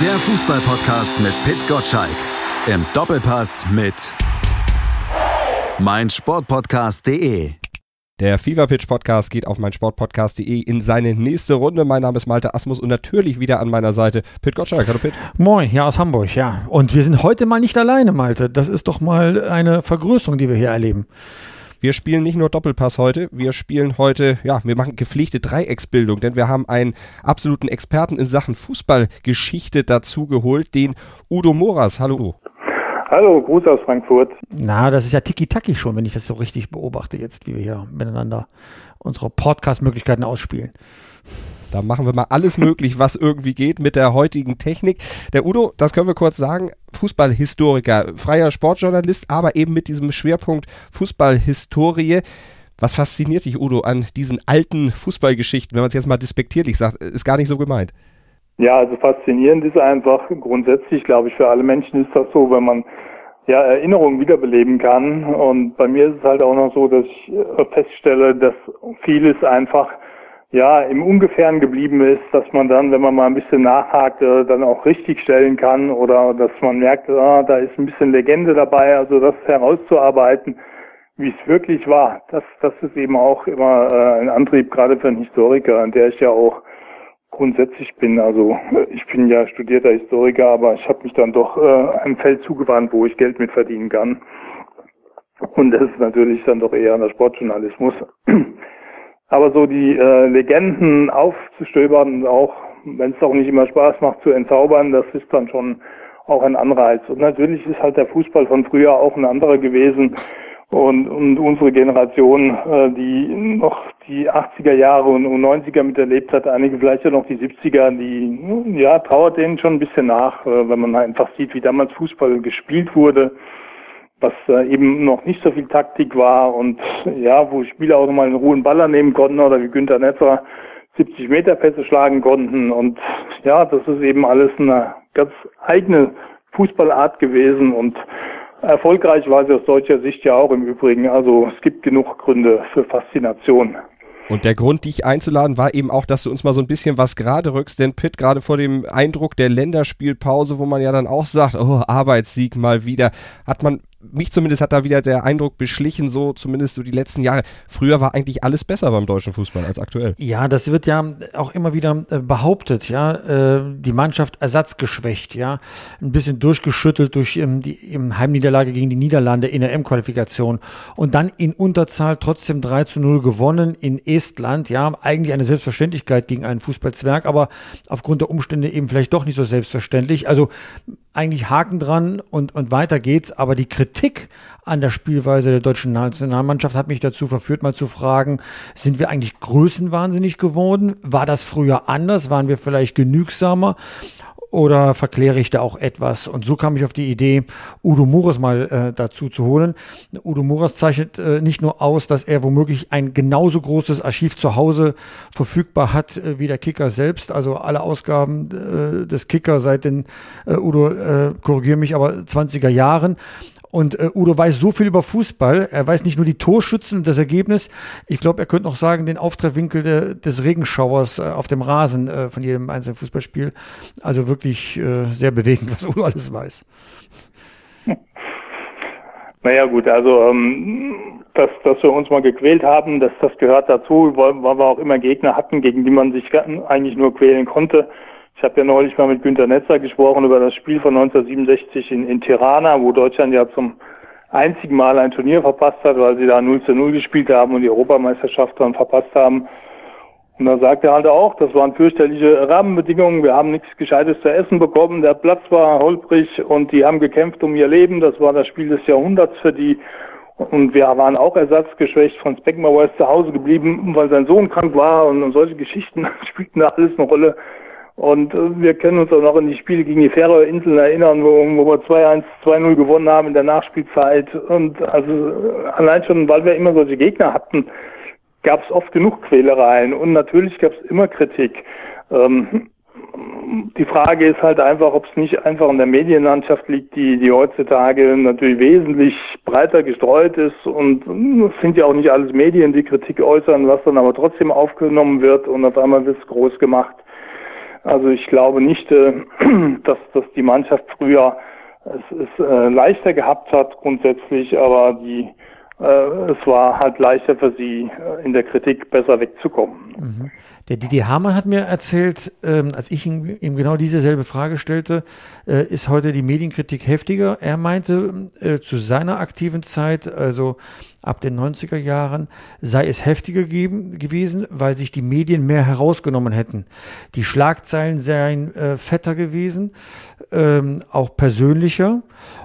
Der Fußballpodcast mit Pit Gottschalk. Im Doppelpass mit meinsportpodcast.de. Der Fever Pitch Podcast geht auf meinsportpodcast.de in seine nächste Runde. Mein Name ist Malte Asmus und natürlich wieder an meiner Seite Pit Gottschalk. Hallo Pit. Moin, hier aus Hamburg, ja. Und wir sind heute mal nicht alleine, Malte. Das ist doch mal eine Vergrößerung, die wir hier erleben. Wir spielen nicht nur Doppelpass heute, wir spielen heute, ja, wir machen gepflegte Dreiecksbildung, denn wir haben einen absoluten Experten in Sachen Fußballgeschichte dazu geholt, den Udo Moras. Hallo Udo. Hallo, Gruß aus Frankfurt. Na, das ist ja tiki-taki schon, wenn ich das so richtig beobachte jetzt, wie wir hier miteinander unsere Podcast-Möglichkeiten ausspielen. Da machen wir mal alles möglich, was irgendwie geht mit der heutigen Technik. Der Udo, das können wir kurz sagen, Fußballhistoriker, freier Sportjournalist, aber eben mit diesem Schwerpunkt Fußballhistorie. Was fasziniert dich, Udo, an diesen alten Fußballgeschichten, wenn man es jetzt mal despektierlich sagt, ist gar nicht so gemeint. Ja, also faszinierend ist einfach grundsätzlich, glaube ich, für alle Menschen ist das so, wenn man ja, Erinnerungen wiederbeleben kann. Und bei mir ist es halt auch noch so, dass ich feststelle, dass vieles einfach ja, im Ungefähren geblieben ist, dass man dann, wenn man mal ein bisschen nachhakt, äh, dann auch richtig stellen kann oder dass man merkt, ah, da ist ein bisschen Legende dabei, also das herauszuarbeiten, wie es wirklich war. Das, das ist eben auch immer äh, ein Antrieb, gerade für einen Historiker, an der ich ja auch grundsätzlich bin. Also ich bin ja studierter Historiker, aber ich habe mich dann doch äh, einem Feld zugewandt, wo ich Geld mit verdienen kann. Und das ist natürlich dann doch eher der Sportjournalismus. Aber so die äh, Legenden aufzustöbern und auch, wenn es auch nicht immer Spaß macht, zu entzaubern, das ist dann schon auch ein Anreiz. Und natürlich ist halt der Fußball von früher auch ein anderer gewesen. Und, und unsere Generation, äh, die noch die 80er Jahre und, und 90er miterlebt hat, einige vielleicht ja noch die 70er, die ja trauert denen schon ein bisschen nach, äh, wenn man einfach sieht, wie damals Fußball gespielt wurde was äh, eben noch nicht so viel Taktik war und ja, wo Spieler auch nochmal einen ruhen Baller nehmen konnten oder wie Günther Netzer 70 Meter Pässe schlagen konnten und ja, das ist eben alles eine ganz eigene Fußballart gewesen und erfolgreich war sie aus deutscher Sicht ja auch im Übrigen. Also es gibt genug Gründe für Faszination. Und der Grund, dich einzuladen, war eben auch, dass du uns mal so ein bisschen was gerade rückst, denn Pitt gerade vor dem Eindruck der Länderspielpause, wo man ja dann auch sagt, oh, Arbeitssieg mal wieder, hat man mich zumindest hat da wieder der Eindruck beschlichen, so zumindest so die letzten Jahre. Früher war eigentlich alles besser beim deutschen Fußball als aktuell. Ja, das wird ja auch immer wieder äh, behauptet, ja. Äh, die Mannschaft ersatzgeschwächt, ja. Ein bisschen durchgeschüttelt durch ähm, die im Heimniederlage gegen die Niederlande in der M-Qualifikation und dann in Unterzahl trotzdem 3 zu 0 gewonnen in Estland, ja. Eigentlich eine Selbstverständlichkeit gegen einen Fußballzwerg, aber aufgrund der Umstände eben vielleicht doch nicht so selbstverständlich. Also eigentlich Haken dran und, und weiter geht's. Aber die Kritik an der Spielweise der deutschen Nationalmannschaft hat mich dazu verführt, mal zu fragen, sind wir eigentlich größenwahnsinnig geworden? War das früher anders? Waren wir vielleicht genügsamer? Oder verkläre ich da auch etwas? Und so kam ich auf die Idee, Udo Muras mal äh, dazu zu holen. Udo Muras zeichnet äh, nicht nur aus, dass er womöglich ein genauso großes Archiv zu Hause verfügbar hat äh, wie der Kicker selbst. Also alle Ausgaben äh, des Kicker seit den, äh, Udo, äh, korrigiere mich, aber 20er Jahren. Und äh, Udo weiß so viel über Fußball. Er weiß nicht nur die Torschützen und das Ergebnis. Ich glaube, er könnte noch sagen, den Auftreffwinkel de, des Regenschauers äh, auf dem Rasen äh, von jedem einzelnen Fußballspiel. Also wirklich äh, sehr bewegend, was Udo alles weiß. Naja gut, also ähm, dass, dass wir uns mal gequält haben, dass das gehört dazu, weil, weil wir auch immer Gegner hatten, gegen die man sich eigentlich nur quälen konnte. Ich habe ja neulich mal mit Günter Netzer gesprochen über das Spiel von 1967 in, in Tirana, wo Deutschland ja zum einzigen Mal ein Turnier verpasst hat, weil sie da 0 zu 0 gespielt haben und die Europameisterschaft dann verpasst haben. Und da sagt er halt auch, das waren fürchterliche Rahmenbedingungen, wir haben nichts Gescheites zu essen bekommen, der Platz war holprig und die haben gekämpft um ihr Leben, das war das Spiel des Jahrhunderts für die. Und wir waren auch ersatzgeschwächt. Franz Beckenbauer ist zu Hause geblieben, weil sein Sohn krank war und solche Geschichten spielten da alles eine Rolle. Und äh, wir können uns auch noch an die Spiele gegen die Färöerinseln erinnern, wo, wo wir 2-1, 2-0 gewonnen haben in der Nachspielzeit. Und also äh, allein schon, weil wir immer solche Gegner hatten, gab es oft genug Quälereien und natürlich gab es immer Kritik. Ähm, die Frage ist halt einfach, ob es nicht einfach in der Medienlandschaft liegt, die, die heutzutage natürlich wesentlich breiter gestreut ist und es sind ja auch nicht alles Medien, die Kritik äußern, was dann aber trotzdem aufgenommen wird und auf einmal wird es groß gemacht. Also ich glaube nicht, äh, dass, dass die Mannschaft früher es, es äh, leichter gehabt hat grundsätzlich, aber die äh, es war halt leichter für sie, äh, in der Kritik besser wegzukommen. Mhm. Der Didi Hamann hat mir erzählt, ähm, als ich ihm, ihm, genau dieselbe Frage stellte, äh, ist heute die Medienkritik heftiger? Er meinte, äh, zu seiner aktiven Zeit, also ab den 90er Jahren, sei es heftiger gegeben, gewesen, weil sich die Medien mehr herausgenommen hätten. Die Schlagzeilen seien äh, fetter gewesen, ähm, auch persönlicher.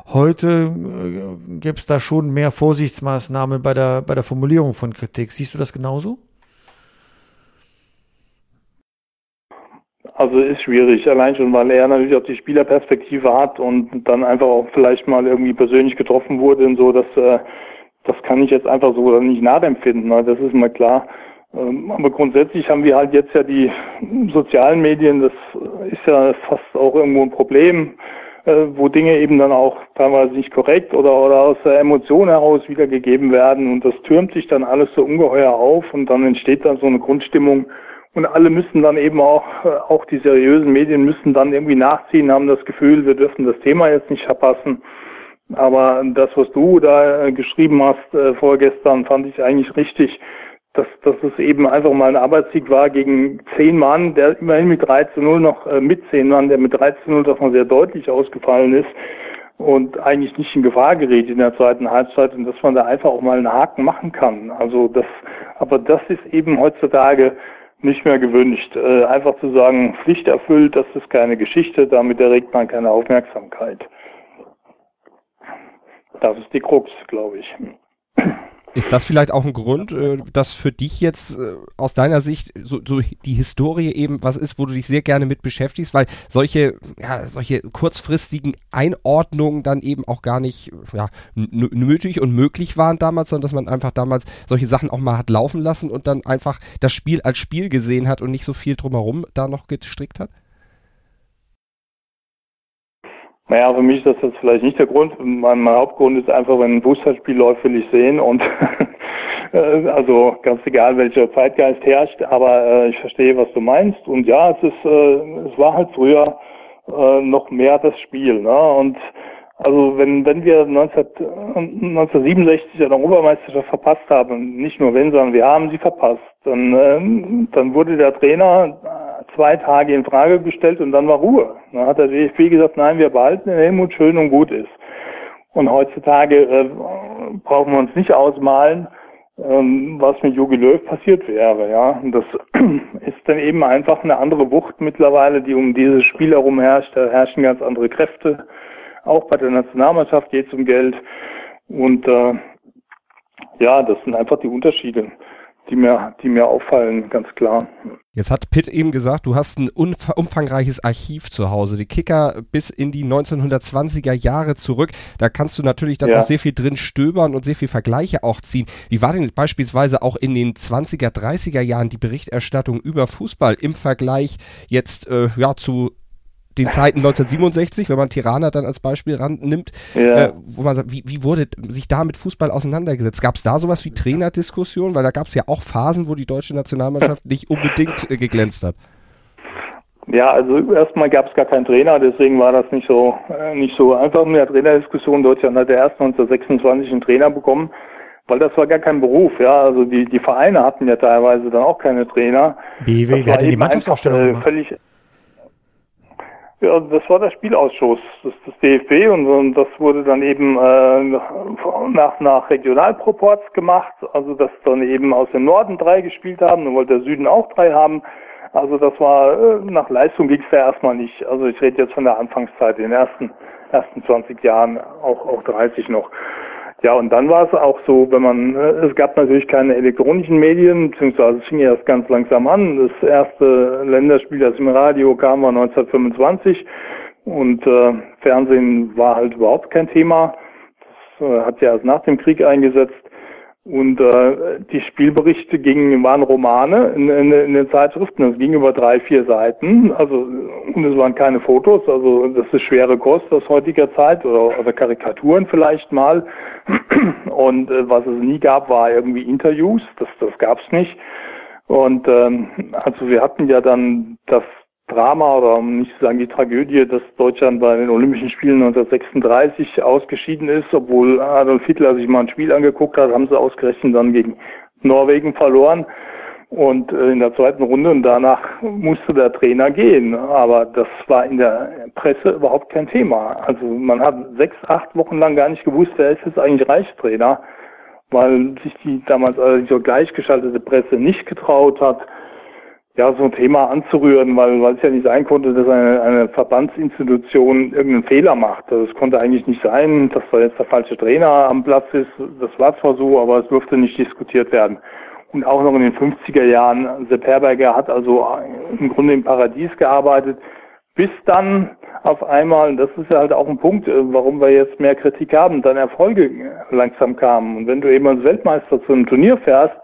Heute äh, gäbe es da schon mehr Vorsichtsmaßnahmen bei der, bei der Formulierung von Kritik. Siehst du das genauso? Also ist schwierig, allein schon, weil er natürlich auch die Spielerperspektive hat und dann einfach auch vielleicht mal irgendwie persönlich getroffen wurde und so, dass äh, das kann ich jetzt einfach so nicht nachempfinden, ne? das ist mal klar. Ähm, aber grundsätzlich haben wir halt jetzt ja die sozialen Medien, das ist ja fast auch irgendwo ein Problem, äh, wo Dinge eben dann auch teilweise nicht korrekt oder, oder aus der Emotion heraus wiedergegeben werden und das türmt sich dann alles so ungeheuer auf und dann entsteht dann so eine Grundstimmung und alle müssen dann eben auch, äh, auch die seriösen Medien müssen dann irgendwie nachziehen, haben das Gefühl, wir dürfen das Thema jetzt nicht verpassen. Aber das, was du da äh, geschrieben hast äh, vorgestern, fand ich eigentlich richtig, dass, dass es eben einfach mal ein Arbeitssieg war gegen zehn Mann, der immerhin mit 3 zu 0 noch äh, mit zehn Mann, der mit 3 zu 0 doch mal sehr deutlich ausgefallen ist und eigentlich nicht in Gefahr gerät in der zweiten Halbzeit und dass man da einfach auch mal einen Haken machen kann. Also das, aber das ist eben heutzutage nicht mehr gewünscht. Äh, einfach zu sagen, Pflicht erfüllt, das ist keine Geschichte, damit erregt man keine Aufmerksamkeit. Das ist die Krux, glaube ich. Ist das vielleicht auch ein Grund, äh, dass für dich jetzt äh, aus deiner Sicht so, so, die Historie eben was ist, wo du dich sehr gerne mit beschäftigst, weil solche, ja, solche kurzfristigen Einordnungen dann eben auch gar nicht ja, nötig und möglich waren damals, sondern dass man einfach damals solche Sachen auch mal hat laufen lassen und dann einfach das Spiel als Spiel gesehen hat und nicht so viel drumherum da noch gestrickt hat? Naja, für mich ist das vielleicht nicht der Grund. Mein, mein Hauptgrund ist einfach, wenn ein Fußballspiel läuft, will ich sehen und äh, also ganz egal, welcher Zeitgeist herrscht, aber äh, ich verstehe, was du meinst. Und ja, es ist, äh, es war halt früher äh, noch mehr das Spiel. Ne? Und also wenn, wenn wir 19, 1967 eine Europameisterschaft verpasst haben, nicht nur wenn, sondern wir haben sie verpasst, dann, äh, dann wurde der Trainer zwei Tage in Frage gestellt und dann war Ruhe. Dann hat der DFB gesagt, nein, wir behalten den Helmut schön und gut ist. Und heutzutage äh, brauchen wir uns nicht ausmalen, ähm, was mit Jogi Löw passiert wäre. Ja, und das ist dann eben einfach eine andere Wucht mittlerweile, die um dieses Spiel herum herrscht. Da herrschen ganz andere Kräfte. Auch bei der Nationalmannschaft geht es um Geld. Und äh, ja, das sind einfach die Unterschiede die mir, die mir auffallen, ganz klar. Jetzt hat Pitt eben gesagt, du hast ein umfangreiches Archiv zu Hause, die Kicker bis in die 1920er Jahre zurück. Da kannst du natürlich dann ja. auch sehr viel drin stöbern und sehr viel Vergleiche auch ziehen. Wie war denn beispielsweise auch in den 20er, 30er Jahren die Berichterstattung über Fußball im Vergleich jetzt äh, ja, zu den Zeiten 1967, wenn man Tirana dann als Beispiel rannimmt, ja. äh, wo man sagt, wie, wie wurde sich da mit Fußball auseinandergesetzt? Gab es da sowas wie Trainerdiskussion? Weil da gab es ja auch Phasen, wo die deutsche Nationalmannschaft nicht unbedingt äh, geglänzt hat. Ja, also erstmal gab es gar keinen Trainer, deswegen war das nicht so äh, nicht so einfach mit der Trainerdiskussion. Deutschland hat erst 1926 einen Trainer bekommen, weil das war gar kein Beruf. Ja, also die die Vereine hatten ja teilweise dann auch keine Trainer. Wie, wie, wie hat die Mannschaftsaufstellung einfach, äh, völlig ja, das war der Spielausschuss des, des DFB und, und, das wurde dann eben äh, nach, nach Regionalproports gemacht, also dass dann eben aus dem Norden drei gespielt haben, dann wollte der Süden auch drei haben. Also das war, äh, nach Leistung ging es ja erstmal nicht. Also ich rede jetzt von der Anfangszeit, in den ersten, ersten 20 Jahren, auch, auch 30 noch. Ja, und dann war es auch so, wenn man, äh, es gab natürlich keine elektronischen Medien, beziehungsweise es fing erst ganz langsam an. Das erste Länderspiel, das im Radio kam, war 1925 und äh, Fernsehen war halt überhaupt kein Thema. Das äh, hat ja erst nach dem Krieg eingesetzt. Und äh, die Spielberichte gingen, waren Romane in, in, in den Zeitschriften. Es ging über drei, vier Seiten. Also und es waren keine Fotos. Also das ist schwere Kost aus heutiger Zeit oder, oder Karikaturen vielleicht mal. Und äh, was es nie gab, war irgendwie Interviews. Das, das gab's nicht. Und ähm, also wir hatten ja dann das Drama oder um nicht zu sagen die Tragödie, dass Deutschland bei den Olympischen Spielen 1936 ausgeschieden ist, obwohl Adolf Hitler sich mal ein Spiel angeguckt hat, haben sie ausgerechnet dann gegen Norwegen verloren und äh, in der zweiten Runde und danach musste der Trainer gehen. Aber das war in der Presse überhaupt kein Thema. Also man hat sechs, acht Wochen lang gar nicht gewusst, wer ist jetzt eigentlich Reichstrainer, weil sich die damals also so gleichgeschaltete Presse nicht getraut hat, ja, so ein Thema anzurühren, weil, weil es ja nicht sein konnte, dass eine, eine Verbandsinstitution irgendeinen Fehler macht. Also konnte eigentlich nicht sein, dass da jetzt der falsche Trainer am Platz ist. Das war zwar so, aber es durfte nicht diskutiert werden. Und auch noch in den 50er Jahren, Sepp Herberger hat also im Grunde im Paradies gearbeitet, bis dann auf einmal, das ist ja halt auch ein Punkt, äh, warum wir jetzt mehr Kritik haben, dann Erfolge langsam kamen. Und wenn du eben als Weltmeister zu einem Turnier fährst,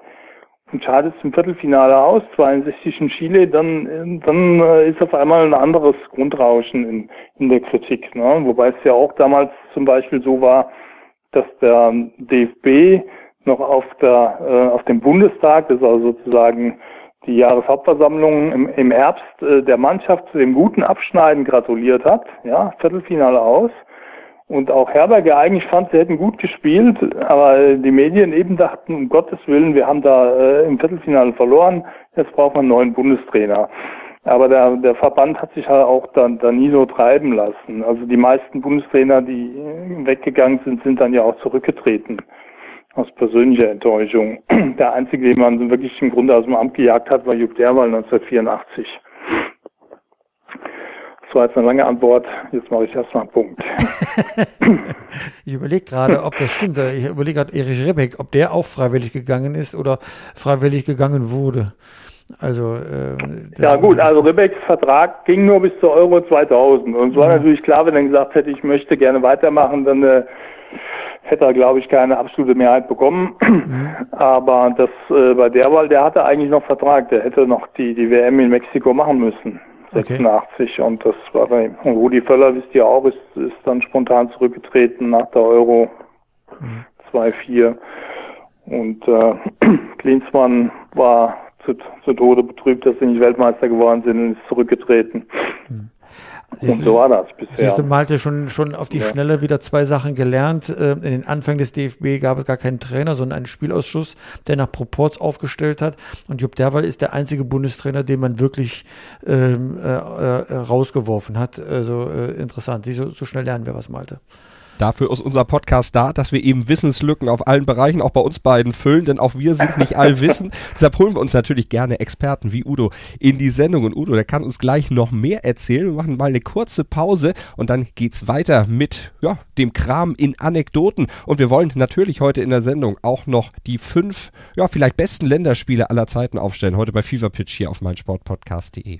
und schadest im Viertelfinale aus, 62 in Chile, dann, dann äh, ist auf einmal ein anderes Grundrauschen in, in der Kritik. Ne? Wobei es ja auch damals zum Beispiel so war, dass der DFB noch auf der äh, auf dem Bundestag, das ist also sozusagen die Jahreshauptversammlung im, im Herbst äh, der Mannschaft zu dem guten Abschneiden gratuliert hat, ja, Viertelfinale aus. Und auch Herberger eigentlich fand, sie hätten gut gespielt, aber die Medien eben dachten, um Gottes Willen, wir haben da äh, im Viertelfinale verloren, jetzt brauchen wir einen neuen Bundestrainer. Aber der, der Verband hat sich halt auch dann, dann nie so treiben lassen. Also die meisten Bundestrainer, die weggegangen sind, sind dann ja auch zurückgetreten. Aus persönlicher Enttäuschung. Der einzige, den man wirklich im Grunde aus dem Amt gejagt hat, war Jupp Derwal 1984. Das war jetzt eine lange Antwort. Jetzt mache ich erstmal einen Punkt. ich überlege gerade, ob das stimmt. Ich überlege gerade Erich Rebeck, ob der auch freiwillig gegangen ist oder freiwillig gegangen wurde. Also äh, ja gut, also Rebecks Vertrag ging nur bis zur Euro 2000 und es war ja. natürlich klar, wenn er gesagt hätte, ich möchte gerne weitermachen, dann äh, hätte er, glaube ich, keine absolute Mehrheit bekommen. Mhm. Aber das äh, bei der Wahl, der hatte eigentlich noch Vertrag, der hätte noch die die WM in Mexiko machen müssen. 86 okay. und das war bei und Rudi Völler, wisst ihr auch, ist, ist dann spontan zurückgetreten nach der Euro mhm. 2-4 und äh, Klinsmann war zu, zu Tode betrübt, dass sie nicht Weltmeister geworden sind und ist zurückgetreten. Mhm. Siehst so war das bisher. Siehst du, Malte, schon, schon auf die ja. Schnelle wieder zwei Sachen gelernt. Äh, in den Anfang des DFB gab es gar keinen Trainer, sondern einen Spielausschuss, der nach Proports aufgestellt hat. Und Jupp Derwal ist der einzige Bundestrainer, den man wirklich ähm, äh, äh, rausgeworfen hat. Also äh, interessant. Siehst du, so schnell lernen wir was, Malte. Dafür ist unser Podcast da, dass wir eben Wissenslücken auf allen Bereichen, auch bei uns beiden füllen, denn auch wir sind nicht allwissend. Deshalb holen wir uns natürlich gerne Experten wie Udo in die Sendung. Und Udo, der kann uns gleich noch mehr erzählen. Wir machen mal eine kurze Pause und dann geht's weiter mit ja, dem Kram in Anekdoten. Und wir wollen natürlich heute in der Sendung auch noch die fünf, ja, vielleicht besten Länderspiele aller Zeiten aufstellen. Heute bei Fever Pitch hier auf meinsportpodcast.de.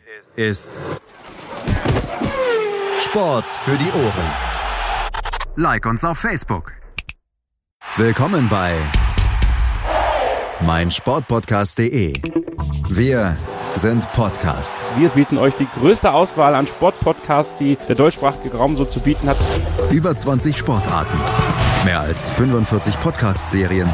ist Sport für die Ohren. Like uns auf Facebook. Willkommen bei mein Sportpodcast.de. Wir sind Podcast. Wir bieten euch die größte Auswahl an Sportpodcasts, die der deutschsprachige Raum so zu bieten hat. Über 20 Sportarten, mehr als 45 Podcast-Serien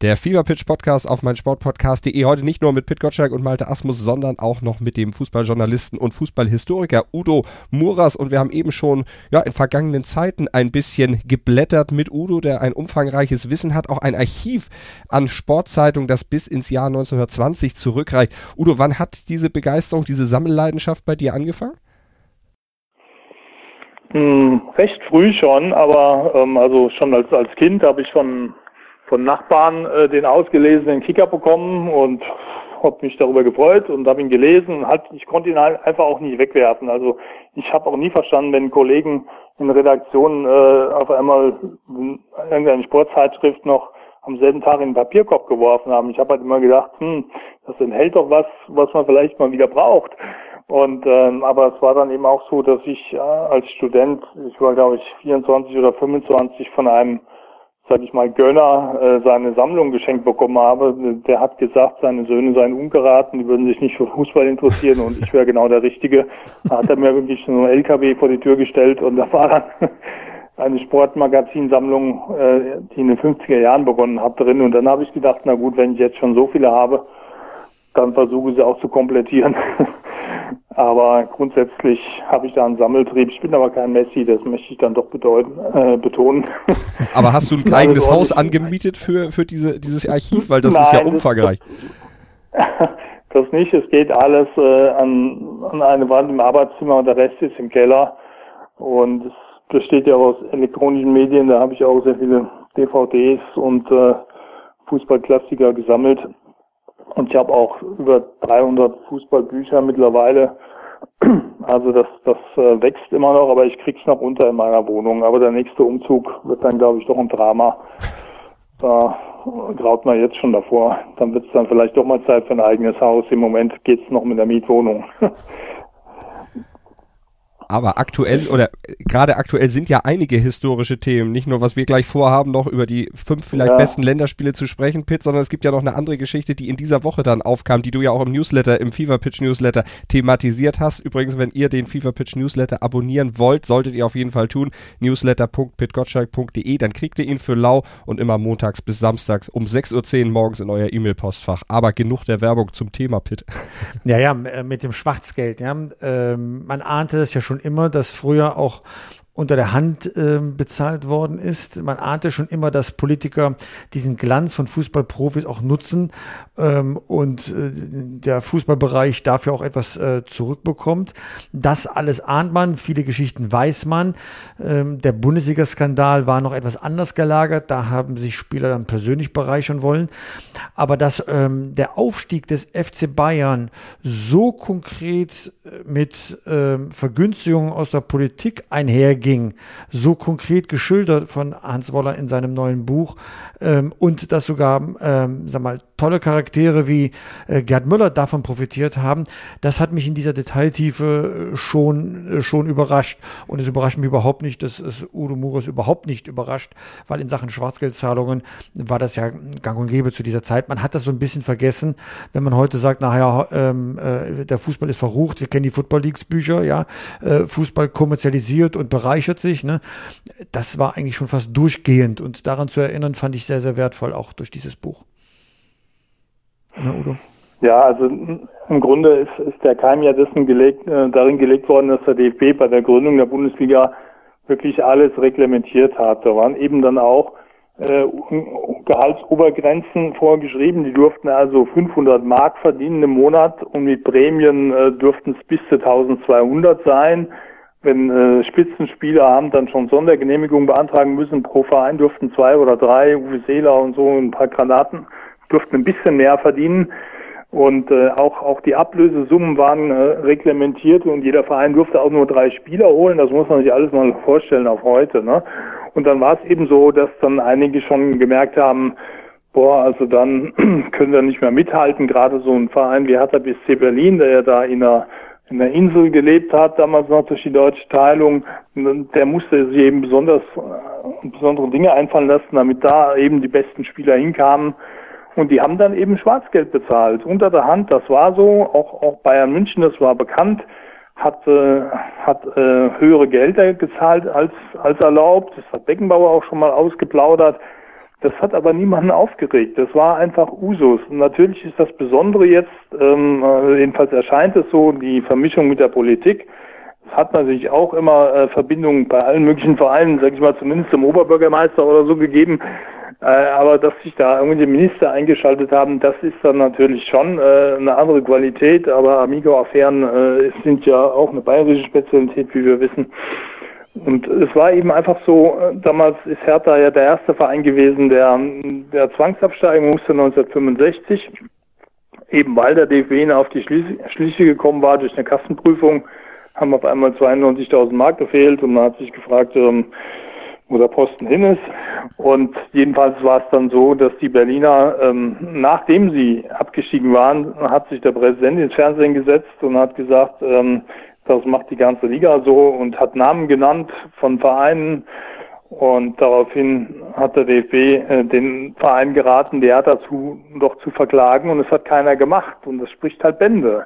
Der Fever Pitch Podcast auf meinsportpodcast.de heute nicht nur mit Pit Gottschalk und Malte Asmus, sondern auch noch mit dem Fußballjournalisten und Fußballhistoriker Udo Muras. Und wir haben eben schon ja, in vergangenen Zeiten ein bisschen geblättert mit Udo, der ein umfangreiches Wissen hat, auch ein Archiv an Sportzeitungen, das bis ins Jahr 1920 zurückreicht. Udo, wann hat diese Begeisterung, diese Sammelleidenschaft bei dir angefangen? Hm, recht früh schon, aber ähm, also schon als, als Kind habe ich von von Nachbarn äh, den ausgelesenen Kicker bekommen und habe mich darüber gefreut und habe ihn gelesen. Halt, ich konnte ihn halt einfach auch nicht wegwerfen. Also ich habe auch nie verstanden, wenn Kollegen in Redaktionen äh, auf einmal irgendeine Sportzeitschrift noch am selben Tag in den Papierkorb geworfen haben. Ich habe halt immer gedacht, hm, das enthält doch was, was man vielleicht mal wieder braucht. Und ähm, aber es war dann eben auch so, dass ich äh, als Student, ich war glaube ich 24 oder 25 von einem sag ich mal, Gönner äh, seine Sammlung geschenkt bekommen habe. Der hat gesagt, seine Söhne seien ungeraten, die würden sich nicht für Fußball interessieren und ich wäre genau der Richtige. Da hat er mir wirklich so einen LKW vor die Tür gestellt und da war dann eine Sportmagazinsammlung, äh, die in den 50er Jahren begonnen hat, drin. Und dann habe ich gedacht, na gut, wenn ich jetzt schon so viele habe, dann versuche sie auch zu komplettieren. aber grundsätzlich habe ich da einen Sammeltrieb. Ich bin aber kein Messi, das möchte ich dann doch bedeuten, äh, betonen. Aber hast du ein eigenes Haus angemietet für, für diese, dieses Archiv? Weil das Nein, ist ja umfangreich. Das, das nicht. Es geht alles äh, an, an eine Wand im Arbeitszimmer und der Rest ist im Keller. Und es besteht ja aus elektronischen Medien. Da habe ich auch sehr viele DVDs und äh, Fußballklassiker gesammelt. Und ich habe auch über 300 Fußballbücher mittlerweile. Also das, das äh, wächst immer noch, aber ich krieg's noch unter in meiner Wohnung. Aber der nächste Umzug wird dann, glaube ich, doch ein Drama. Da graut man jetzt schon davor. Dann wird es dann vielleicht doch mal Zeit für ein eigenes Haus. Im Moment geht's noch mit der Mietwohnung. Aber aktuell oder gerade aktuell sind ja einige historische Themen. Nicht nur, was wir gleich vorhaben, noch über die fünf vielleicht ja. besten Länderspiele zu sprechen, Pitt, sondern es gibt ja noch eine andere Geschichte, die in dieser Woche dann aufkam, die du ja auch im Newsletter, im Fever Pitch Newsletter thematisiert hast. Übrigens, wenn ihr den Fever Pitch Newsletter abonnieren wollt, solltet ihr auf jeden Fall tun. Newsletter.pitgottschalk.de, dann kriegt ihr ihn für lau und immer montags bis samstags um 6.10 Uhr morgens in euer E-Mail-Postfach. Aber genug der Werbung zum Thema, Pitt. Ja, ja, mit dem Schwarzgeld, ja. Ähm, man ahnte es ja schon immer, dass früher auch unter der Hand äh, bezahlt worden ist. Man ahnte schon immer, dass Politiker diesen Glanz von Fußballprofis auch nutzen ähm, und äh, der Fußballbereich dafür auch etwas äh, zurückbekommt. Das alles ahnt man, viele Geschichten weiß man. Ähm, der Bundesliga-Skandal war noch etwas anders gelagert, da haben sich Spieler dann persönlich bereichern wollen. Aber dass ähm, der Aufstieg des FC Bayern so konkret äh, mit ähm, Vergünstigungen aus der Politik einhergeht, ging, so konkret geschildert von Hans Woller in seinem neuen Buch ähm, und dass sogar, ähm, sag mal, tolle Charaktere wie äh, Gerd Müller davon profitiert haben, das hat mich in dieser Detailtiefe äh, schon, äh, schon überrascht. Und es überrascht mich überhaupt nicht, dass es Udo Muris überhaupt nicht überrascht, weil in Sachen Schwarzgeldzahlungen war das ja gang und gäbe zu dieser Zeit. Man hat das so ein bisschen vergessen, wenn man heute sagt, naja, ähm, äh, der Fußball ist verrucht, wir kennen die Football Leagues Bücher, ja, äh, Fußball kommerzialisiert und bereichert sich, ne? Das war eigentlich schon fast durchgehend und daran zu erinnern, fand ich sehr, sehr wertvoll, auch durch dieses Buch. Na, Udo? Ja, also im Grunde ist, ist der Keim ja dessen gelegt, äh, darin gelegt worden, dass der DFB bei der Gründung der Bundesliga wirklich alles reglementiert hat. Da waren eben dann auch äh, Gehaltsobergrenzen vorgeschrieben. Die durften also 500 Mark verdienen im Monat und mit Prämien äh, dürften es bis zu 1200 sein. Wenn äh, Spitzenspieler haben dann schon Sondergenehmigungen beantragen müssen pro Verein, durften zwei oder drei, Uwe Seeler und so, ein paar Granaten durften ein bisschen mehr verdienen. Und äh, auch, auch die Ablösesummen waren äh, reglementiert und jeder Verein durfte auch nur drei Spieler holen. Das muss man sich alles mal vorstellen auf heute. Ne? Und dann war es eben so, dass dann einige schon gemerkt haben, boah, also dann können wir nicht mehr mithalten. Gerade so ein Verein wie Hertha BSC Berlin, der ja da in der in der Insel gelebt hat, damals noch durch die deutsche Teilung, der musste sich eben besonders äh, besondere Dinge einfallen lassen, damit da eben die besten Spieler hinkamen. Und die haben dann eben Schwarzgeld bezahlt, unter der Hand, das war so, auch, auch Bayern München, das war bekannt, hat, äh, hat äh, höhere Gelder gezahlt als, als erlaubt, das hat Beckenbauer auch schon mal ausgeplaudert. Das hat aber niemanden aufgeregt. Das war einfach Usus. Und natürlich ist das Besondere jetzt, ähm, äh, jedenfalls erscheint es so, die Vermischung mit der Politik. Es hat natürlich auch immer äh, Verbindungen bei allen möglichen Vereinen, sag ich mal, zumindest zum Oberbürgermeister oder so gegeben. Äh, aber dass sich da irgendwie die Minister eingeschaltet haben, das ist dann natürlich schon äh, eine andere Qualität. Aber Amigo-Affären äh, sind ja auch eine bayerische Spezialität, wie wir wissen. Und es war eben einfach so, äh, damals ist Hertha ja der erste Verein gewesen, der, der Zwangsabsteigen musste 1965, eben weil der DFB auf die Schliche gekommen war durch eine Kassenprüfung, haben auf einmal 92.000 Mark gefehlt und man hat sich gefragt, ähm, wo der Posten hin ist. Und jedenfalls war es dann so, dass die Berliner, ähm, nachdem sie abgestiegen waren, hat sich der Präsident ins Fernsehen gesetzt und hat gesagt, ähm, das macht die ganze Liga so und hat Namen genannt von Vereinen. Und daraufhin hat der DFB äh, den Verein geraten, der dazu doch zu verklagen und es hat keiner gemacht. Und das spricht halt Bände,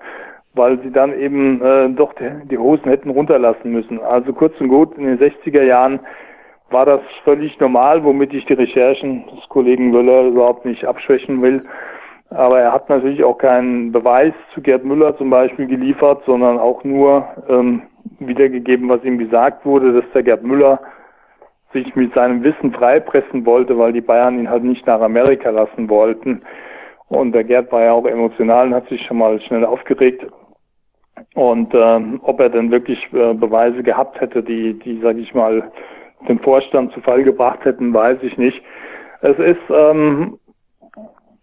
weil sie dann eben äh, doch die, Hosen hätten runterlassen müssen. Also kurz und gut, in den 60er Jahren war das völlig normal, womit ich die Recherchen des Kollegen Müller überhaupt nicht abschwächen will. Aber er hat natürlich auch keinen Beweis zu Gerd Müller zum Beispiel geliefert, sondern auch nur ähm, wiedergegeben, was ihm gesagt wurde, dass der Gerd Müller sich mit seinem Wissen freipressen wollte, weil die Bayern ihn halt nicht nach Amerika lassen wollten. Und der Gerd war ja auch emotional und hat sich schon mal schnell aufgeregt. Und ähm, ob er denn wirklich äh, Beweise gehabt hätte, die, die, sag ich mal, den Vorstand zu Fall gebracht hätten, weiß ich nicht. Es ist ähm,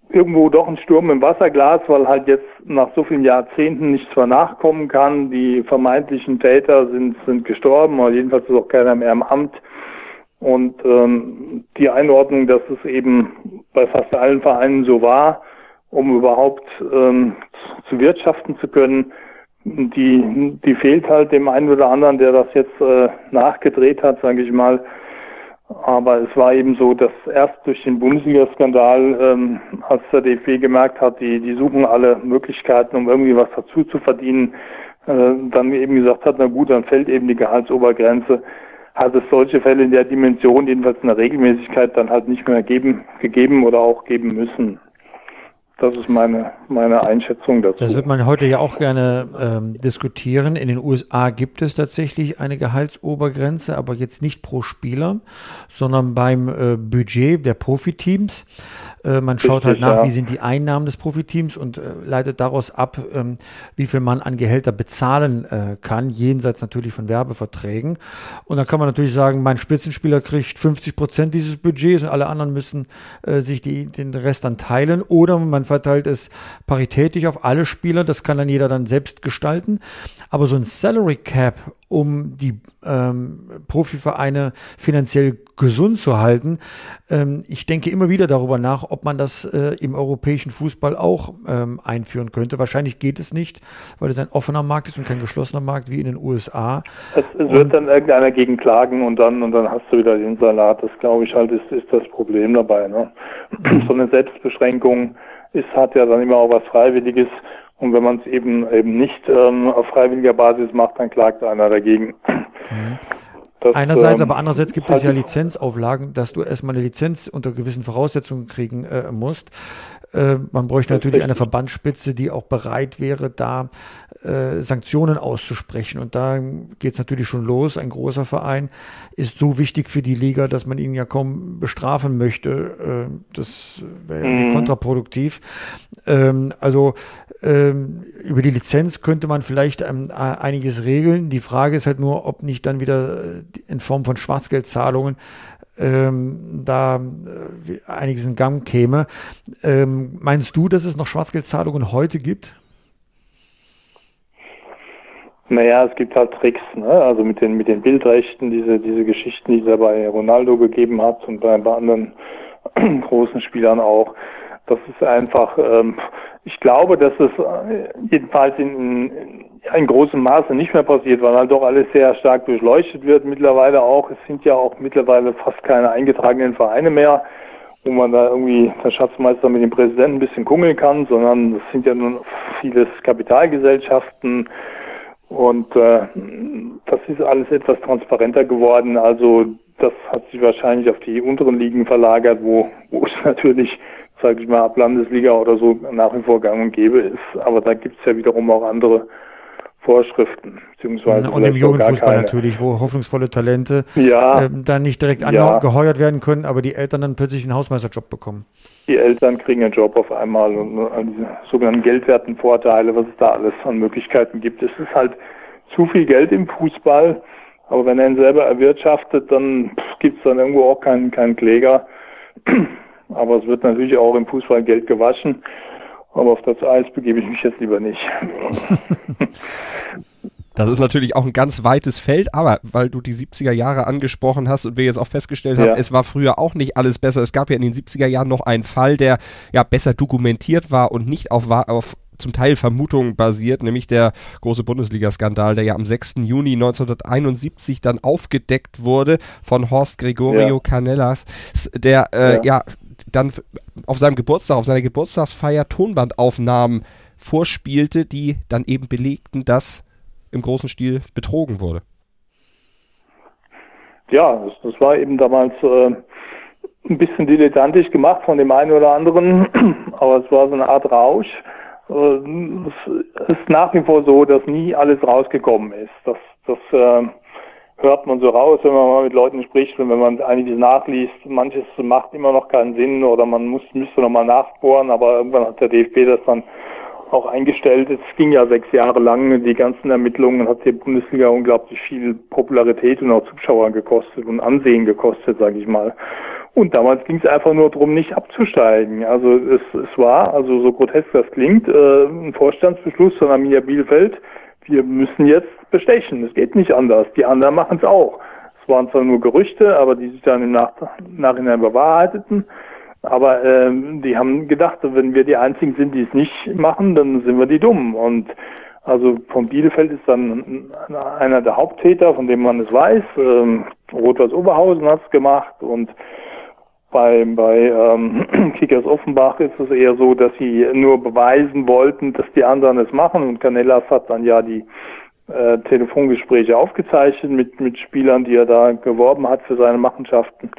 irgendwo doch ein Sturm im Wasserglas, weil halt jetzt nach so vielen Jahrzehnten nichts mehr nachkommen kann. Die vermeintlichen Täter sind, sind gestorben, oder jedenfalls ist auch keiner mehr im Amt. Und ähm, die Einordnung, dass es eben bei fast allen Vereinen so war, um überhaupt ähm, zu wirtschaften zu können, die, die fehlt halt dem einen oder anderen, der das jetzt äh, nachgedreht hat, sage ich mal. Aber es war eben so, dass erst durch den Bundesliga-Skandal, ähm, als der DFB gemerkt hat, die, die suchen alle Möglichkeiten, um irgendwie was dazu zu verdienen, äh, dann eben gesagt hat, na gut, dann fällt eben die Gehaltsobergrenze, hat es solche Fälle in der Dimension, jedenfalls in der Regelmäßigkeit, dann halt nicht mehr geben, gegeben oder auch geben müssen. Das ist meine, meine Einschätzung dazu. Das wird man heute ja auch gerne ähm, diskutieren. In den USA gibt es tatsächlich eine Gehaltsobergrenze, aber jetzt nicht pro Spieler, sondern beim äh, Budget der Profiteams. Äh, man schaut halt Richtig, halt nach, ja. wie sind die Einnahmen des Profiteams und äh, leitet daraus ab, ähm, wie viel man an Gehälter bezahlen äh, kann, jenseits natürlich von Werbeverträgen. Und dann kann man natürlich sagen, mein Spitzenspieler kriegt 50 Prozent dieses Budgets und alle anderen müssen äh, sich die, den Rest dann teilen. Oder man verteilt es paritätisch auf alle Spieler. Das kann dann jeder dann selbst gestalten. Aber so ein Salary Cap um die ähm, Profivereine finanziell gesund zu halten. Ähm, ich denke immer wieder darüber nach, ob man das äh, im europäischen Fußball auch ähm, einführen könnte. Wahrscheinlich geht es nicht, weil es ein offener Markt ist und kein geschlossener Markt wie in den USA. Es, wird dann irgendeiner gegen klagen und dann und dann hast du wieder den Salat. Das glaube ich halt ist, ist das Problem dabei. Ne? so eine Selbstbeschränkung ist hat ja dann immer auch was Freiwilliges und wenn man es eben eben nicht ähm, auf freiwilliger Basis macht, dann klagt einer dagegen. Mhm. Das, Einerseits, ähm, aber andererseits gibt es ja Lizenzauflagen, dass du erstmal eine Lizenz unter gewissen Voraussetzungen kriegen äh, musst. Äh, man bräuchte natürlich eine Verbandsspitze, die auch bereit wäre, da äh, Sanktionen auszusprechen. Und da geht es natürlich schon los. Ein großer Verein ist so wichtig für die Liga, dass man ihn ja kaum bestrafen möchte. Äh, das wäre mhm. kontraproduktiv. Ähm, also ähm, über die Lizenz könnte man vielleicht ähm, einiges regeln. Die Frage ist halt nur, ob nicht dann wieder äh, in Form von Schwarzgeldzahlungen ähm, da äh, einiges in Gang käme. Ähm, meinst du, dass es noch Schwarzgeldzahlungen heute gibt? Naja, es gibt halt Tricks, ne? Also mit den mit den Bildrechten, diese diese Geschichten, die es ja bei Ronaldo gegeben hat und bei, bei anderen großen Spielern auch. Das ist einfach, ähm, ich glaube, dass es äh, jedenfalls in, in, in großem Maße nicht mehr passiert, weil halt doch alles sehr stark durchleuchtet wird mittlerweile auch. Es sind ja auch mittlerweile fast keine eingetragenen Vereine mehr, wo man da irgendwie der Schatzmeister mit dem Präsidenten ein bisschen kungeln kann, sondern es sind ja nun vieles Kapitalgesellschaften und äh, das ist alles etwas transparenter geworden. Also das hat sich wahrscheinlich auf die unteren Ligen verlagert, wo, wo es natürlich sage ich mal, ab Landesliga oder so nach wie vor gang und gäbe ist. Aber da gibt es ja wiederum auch andere Vorschriften, beziehungsweise. Und im Jugendfußball natürlich, wo hoffnungsvolle Talente ja, ähm, dann nicht direkt angeheuert ja. werden können, aber die Eltern dann plötzlich einen Hausmeisterjob bekommen. Die Eltern kriegen einen Job auf einmal und diese sogenannten geldwerten Vorteile, was es da alles an Möglichkeiten gibt. Es ist halt zu viel Geld im Fußball Aber wenn er ihn selber erwirtschaftet, dann gibt es dann irgendwo auch keinen, keinen Kläger. Aber es wird natürlich auch im Fußball Geld gewaschen. Aber auf das Eis begebe ich mich jetzt lieber nicht. Das ist natürlich auch ein ganz weites Feld, aber weil du die 70er Jahre angesprochen hast und wir jetzt auch festgestellt haben, ja. es war früher auch nicht alles besser. Es gab ja in den 70er Jahren noch einen Fall, der ja besser dokumentiert war und nicht auf, auf zum Teil Vermutungen basiert, nämlich der große Bundesliga-Skandal, der ja am 6. Juni 1971 dann aufgedeckt wurde von Horst Gregorio ja. Canellas, der äh, ja. ja dann auf seinem Geburtstag, auf seiner Geburtstagsfeier Tonbandaufnahmen vorspielte, die dann eben belegten, dass im großen Stil betrogen wurde. Ja, das, das war eben damals äh, ein bisschen dilettantisch gemacht von dem einen oder anderen, aber es war so eine Art Rausch. Äh, es ist nach wie vor so, dass nie alles rausgekommen ist. Das, das äh, hört man so raus, wenn man mal mit Leuten spricht und wenn man einiges nachliest. Manches macht immer noch keinen Sinn oder man muss, müsste nochmal nachbohren, aber irgendwann hat der DFB das dann auch eingestellt. Es ging ja sechs Jahre lang, die ganzen Ermittlungen hat die Bundesliga unglaublich viel Popularität und auch Zuschauer gekostet und Ansehen gekostet, sage ich mal. Und damals ging es einfach nur darum, nicht abzusteigen. Also es, es war, also so grotesk das klingt, äh, ein Vorstandsbeschluss von Arminia Bielefeld, wir müssen jetzt bestechen. Es geht nicht anders. Die anderen machen es auch. Es waren zwar nur Gerüchte, aber die sich dann im Nach Nachhinein bewahrheiteten. Aber ähm, die haben gedacht, wenn wir die Einzigen sind, die es nicht machen, dann sind wir die Dummen. Und also von Bielefeld ist dann einer der Haupttäter, von dem man es weiß. Ähm, Rot-Weiß Oberhausen hat es gemacht und bei, bei ähm, Kickers Offenbach ist es eher so, dass sie nur beweisen wollten, dass die anderen es machen. Und Canellas hat dann ja die äh, Telefongespräche aufgezeichnet mit, mit Spielern, die er da geworben hat für seine Machenschaften.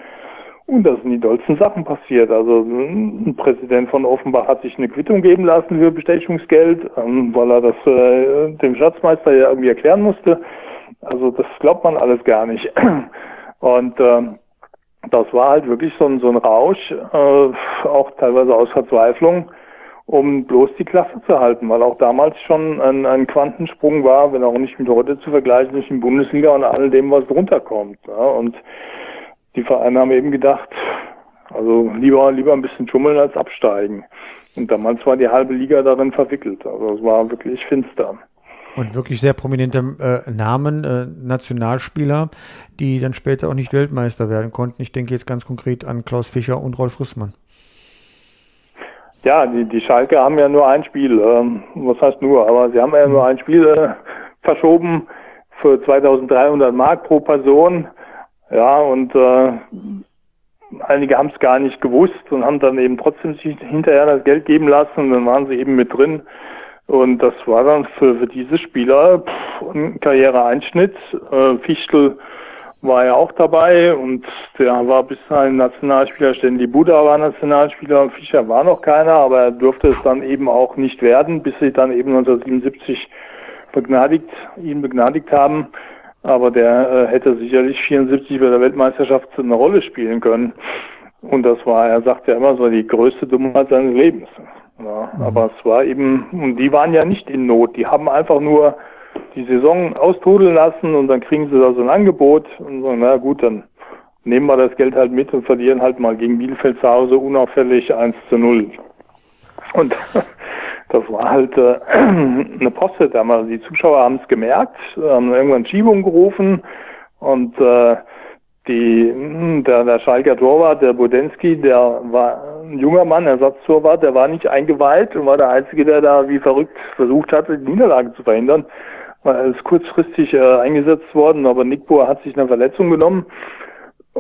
Und da sind die dollsten Sachen passiert. Also ein Präsident von Offenbach hat sich eine Quittung geben lassen für Bestechungsgeld, ähm, weil er das äh, dem Schatzmeister ja irgendwie erklären musste. Also das glaubt man alles gar nicht. Und äh, das war halt wirklich so ein, so ein Rausch, äh, auch teilweise aus Verzweiflung, um bloß die Klasse zu halten, weil auch damals schon ein, ein Quantensprung war, wenn auch nicht mit heute zu vergleichen, zwischen Bundesliga und all dem, was drunter kommt. Ja. Und die Vereine haben eben gedacht, also lieber, lieber ein bisschen schummeln als absteigen. Und damals war die halbe Liga darin verwickelt. Also es war wirklich finster. Und wirklich sehr prominente äh, Namen, äh, Nationalspieler, die dann später auch nicht Weltmeister werden konnten. Ich denke jetzt ganz konkret an Klaus Fischer und Rolf Rissmann. Ja, die, die Schalke haben ja nur ein Spiel, ähm, was heißt nur, aber sie haben ja nur ein Spiel äh, verschoben für 2300 Mark pro Person. Ja, und äh, einige haben es gar nicht gewusst und haben dann eben trotzdem sich hinterher das Geld geben lassen und dann waren sie eben mit drin. Und das war dann für, für diese Spieler pff, ein Karriereeinschnitt. Äh, Fichtel war ja auch dabei und der war bis dahin Nationalspieler. Stanley Buda war Nationalspieler, Fischer war noch keiner, aber er durfte es dann eben auch nicht werden, bis sie dann eben 1977 begnadigt, ihn begnadigt haben. Aber der äh, hätte sicherlich 74 bei der Weltmeisterschaft eine Rolle spielen können. Und das war, er sagt ja immer so, die größte Dummheit seines Lebens. Ja, mhm. Aber es war eben, und die waren ja nicht in Not. Die haben einfach nur die Saison austrudeln lassen und dann kriegen sie da so ein Angebot und sagen, na gut, dann nehmen wir das Geld halt mit und verlieren halt mal gegen Bielefeld zu Hause unauffällig 1 zu 0. Und das war halt äh, eine Poste damals. Die Zuschauer haben es gemerkt, haben irgendwann Schiebung gerufen und äh, die, hm, der, der Schalker Torwart, der Budensky, der war ein junger Mann, Ersatztorwart, der war nicht eingeweiht und war der Einzige, der da wie verrückt versucht hatte, die Niederlage zu verhindern. Er ist kurzfristig äh, eingesetzt worden, aber Nick Bohr hat sich eine Verletzung genommen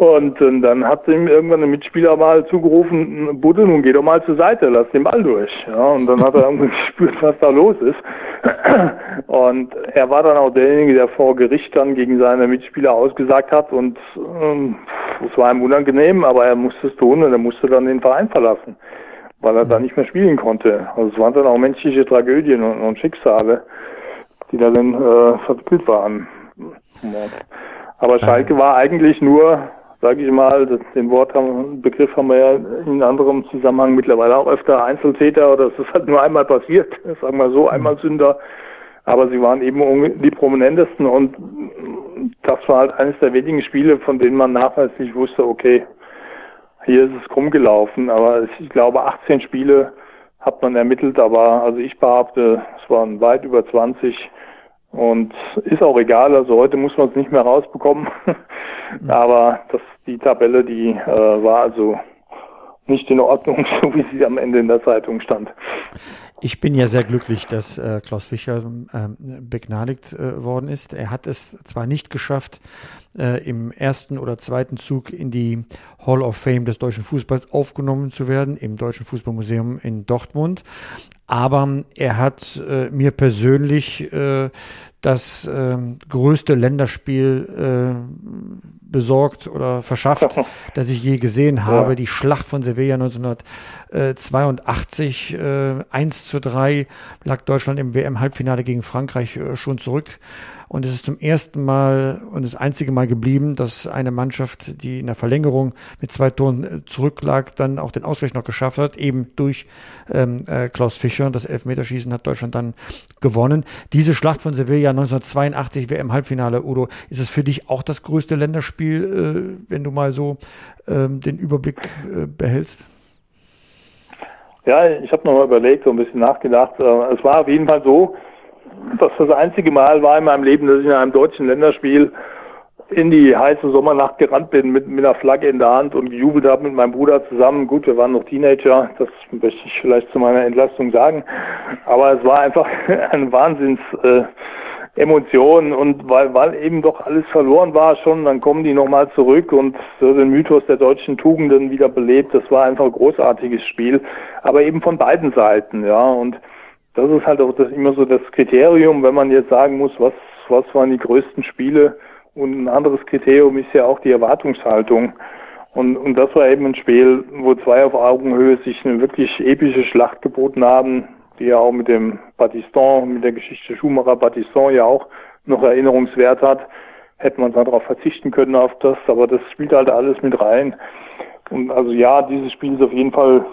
und äh, dann hat ihm irgendwann ein Mitspieler mal zugerufen, Budde, nun geh doch mal zur Seite, lass den Ball durch. Ja, und dann hat er irgendwie gespürt, was da los ist. Und er war dann auch derjenige, der vor Gericht dann gegen seine Mitspieler ausgesagt hat und ähm, es war ihm unangenehm, aber er musste es tun und er musste dann den Verein verlassen, weil er da nicht mehr spielen konnte. Also es waren dann auch menschliche Tragödien und, und Schicksale, die darin äh, verwickelt waren. Aber Schalke war eigentlich nur sage ich mal, das, den Wort haben, Begriff haben wir ja in anderem Zusammenhang mittlerweile auch öfter Einzeltäter oder es ist halt nur einmal passiert, sagen wir so, einmal Sünder. aber sie waren eben die prominentesten und das war halt eines der wenigen Spiele, von denen man nachweislich wusste, okay, hier ist es krumm gelaufen, aber ich glaube 18 Spiele hat man ermittelt, aber also ich behaupte, es waren weit über 20 und ist auch egal, also heute muss man es nicht mehr rausbekommen, aber das, die Tabelle, die äh, war also nicht in Ordnung, so wie sie am Ende in der Zeitung stand. Ich bin ja sehr glücklich, dass äh, Klaus Fischer äh, begnadigt äh, worden ist. Er hat es zwar nicht geschafft, äh, im ersten oder zweiten Zug in die Hall of Fame des deutschen Fußballs aufgenommen zu werden, im Deutschen Fußballmuseum in Dortmund, aber er hat äh, mir persönlich äh, das äh, größte Länderspiel äh, besorgt oder verschafft, das ich je gesehen habe. Ja. Die Schlacht von Sevilla 1982, äh, 1 zu 3 lag Deutschland im WM-Halbfinale gegen Frankreich äh, schon zurück. Und es ist zum ersten Mal und das einzige Mal geblieben, dass eine Mannschaft, die in der Verlängerung mit zwei Toren äh, zurücklag, dann auch den Ausgleich noch geschafft hat, eben durch ähm, äh, Klaus Fischer. Das Elfmeterschießen hat Deutschland dann gewonnen. Diese Schlacht von Sevilla 1982 WM-Halbfinale, Udo, ist es für dich auch das größte Länderspiel, äh, wenn du mal so ähm, den Überblick äh, behältst? Ja, ich habe nochmal überlegt, so ein bisschen nachgedacht. Äh, es war auf jeden Fall so, das das einzige Mal war in meinem Leben, dass ich in einem deutschen Länderspiel in die heiße Sommernacht gerannt bin mit, mit einer Flagge in der Hand und gejubelt habe mit meinem Bruder zusammen. Gut, wir waren noch Teenager, das möchte ich vielleicht zu meiner Entlastung sagen. Aber es war einfach eine Wahnsinns äh, Emotion und weil, weil eben doch alles verloren war schon, dann kommen die nochmal zurück und so den Mythos der deutschen Tugenden wieder belebt. Das war einfach ein großartiges Spiel, aber eben von beiden Seiten, ja. Und das ist halt auch das, immer so das Kriterium, wenn man jetzt sagen muss, was, was waren die größten Spiele. Und ein anderes Kriterium ist ja auch die Erwartungshaltung. Und, und das war eben ein Spiel, wo zwei auf Augenhöhe sich eine wirklich epische Schlacht geboten haben, die ja auch mit dem Battiston, mit der Geschichte Schumacher Battiston ja auch noch Erinnerungswert hat. Hätte man darauf verzichten können auf das, aber das spielt halt alles mit rein. Und also ja, dieses Spiel ist auf jeden Fall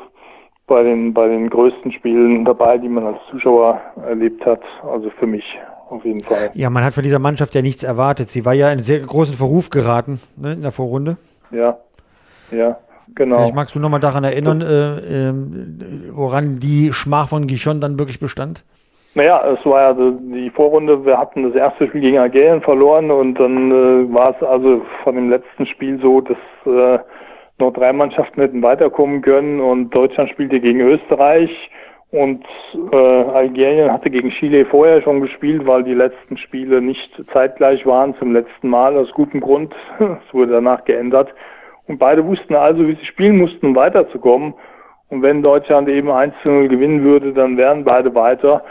bei den, bei den größten Spielen dabei, die man als Zuschauer erlebt hat. Also für mich auf jeden Fall. Ja, man hat von dieser Mannschaft ja nichts erwartet. Sie war ja in sehr großen Verruf geraten ne, in der Vorrunde. Ja, ja, genau. Vielleicht magst du nochmal daran erinnern, äh, äh, woran die Schmach von Gichon dann wirklich bestand? Naja, es war ja die Vorrunde, wir hatten das erste Spiel gegen Algerien verloren und dann äh, war es also von dem letzten Spiel so, dass noch drei Mannschaften hätten weiterkommen können und Deutschland spielte gegen Österreich und äh, Algerien hatte gegen Chile vorher schon gespielt, weil die letzten Spiele nicht zeitgleich waren zum letzten Mal aus gutem Grund. Es wurde danach geändert. Und beide wussten also, wie sie spielen mussten, um weiterzukommen. Und wenn Deutschland eben 1 zu 0 gewinnen würde, dann wären beide weiter.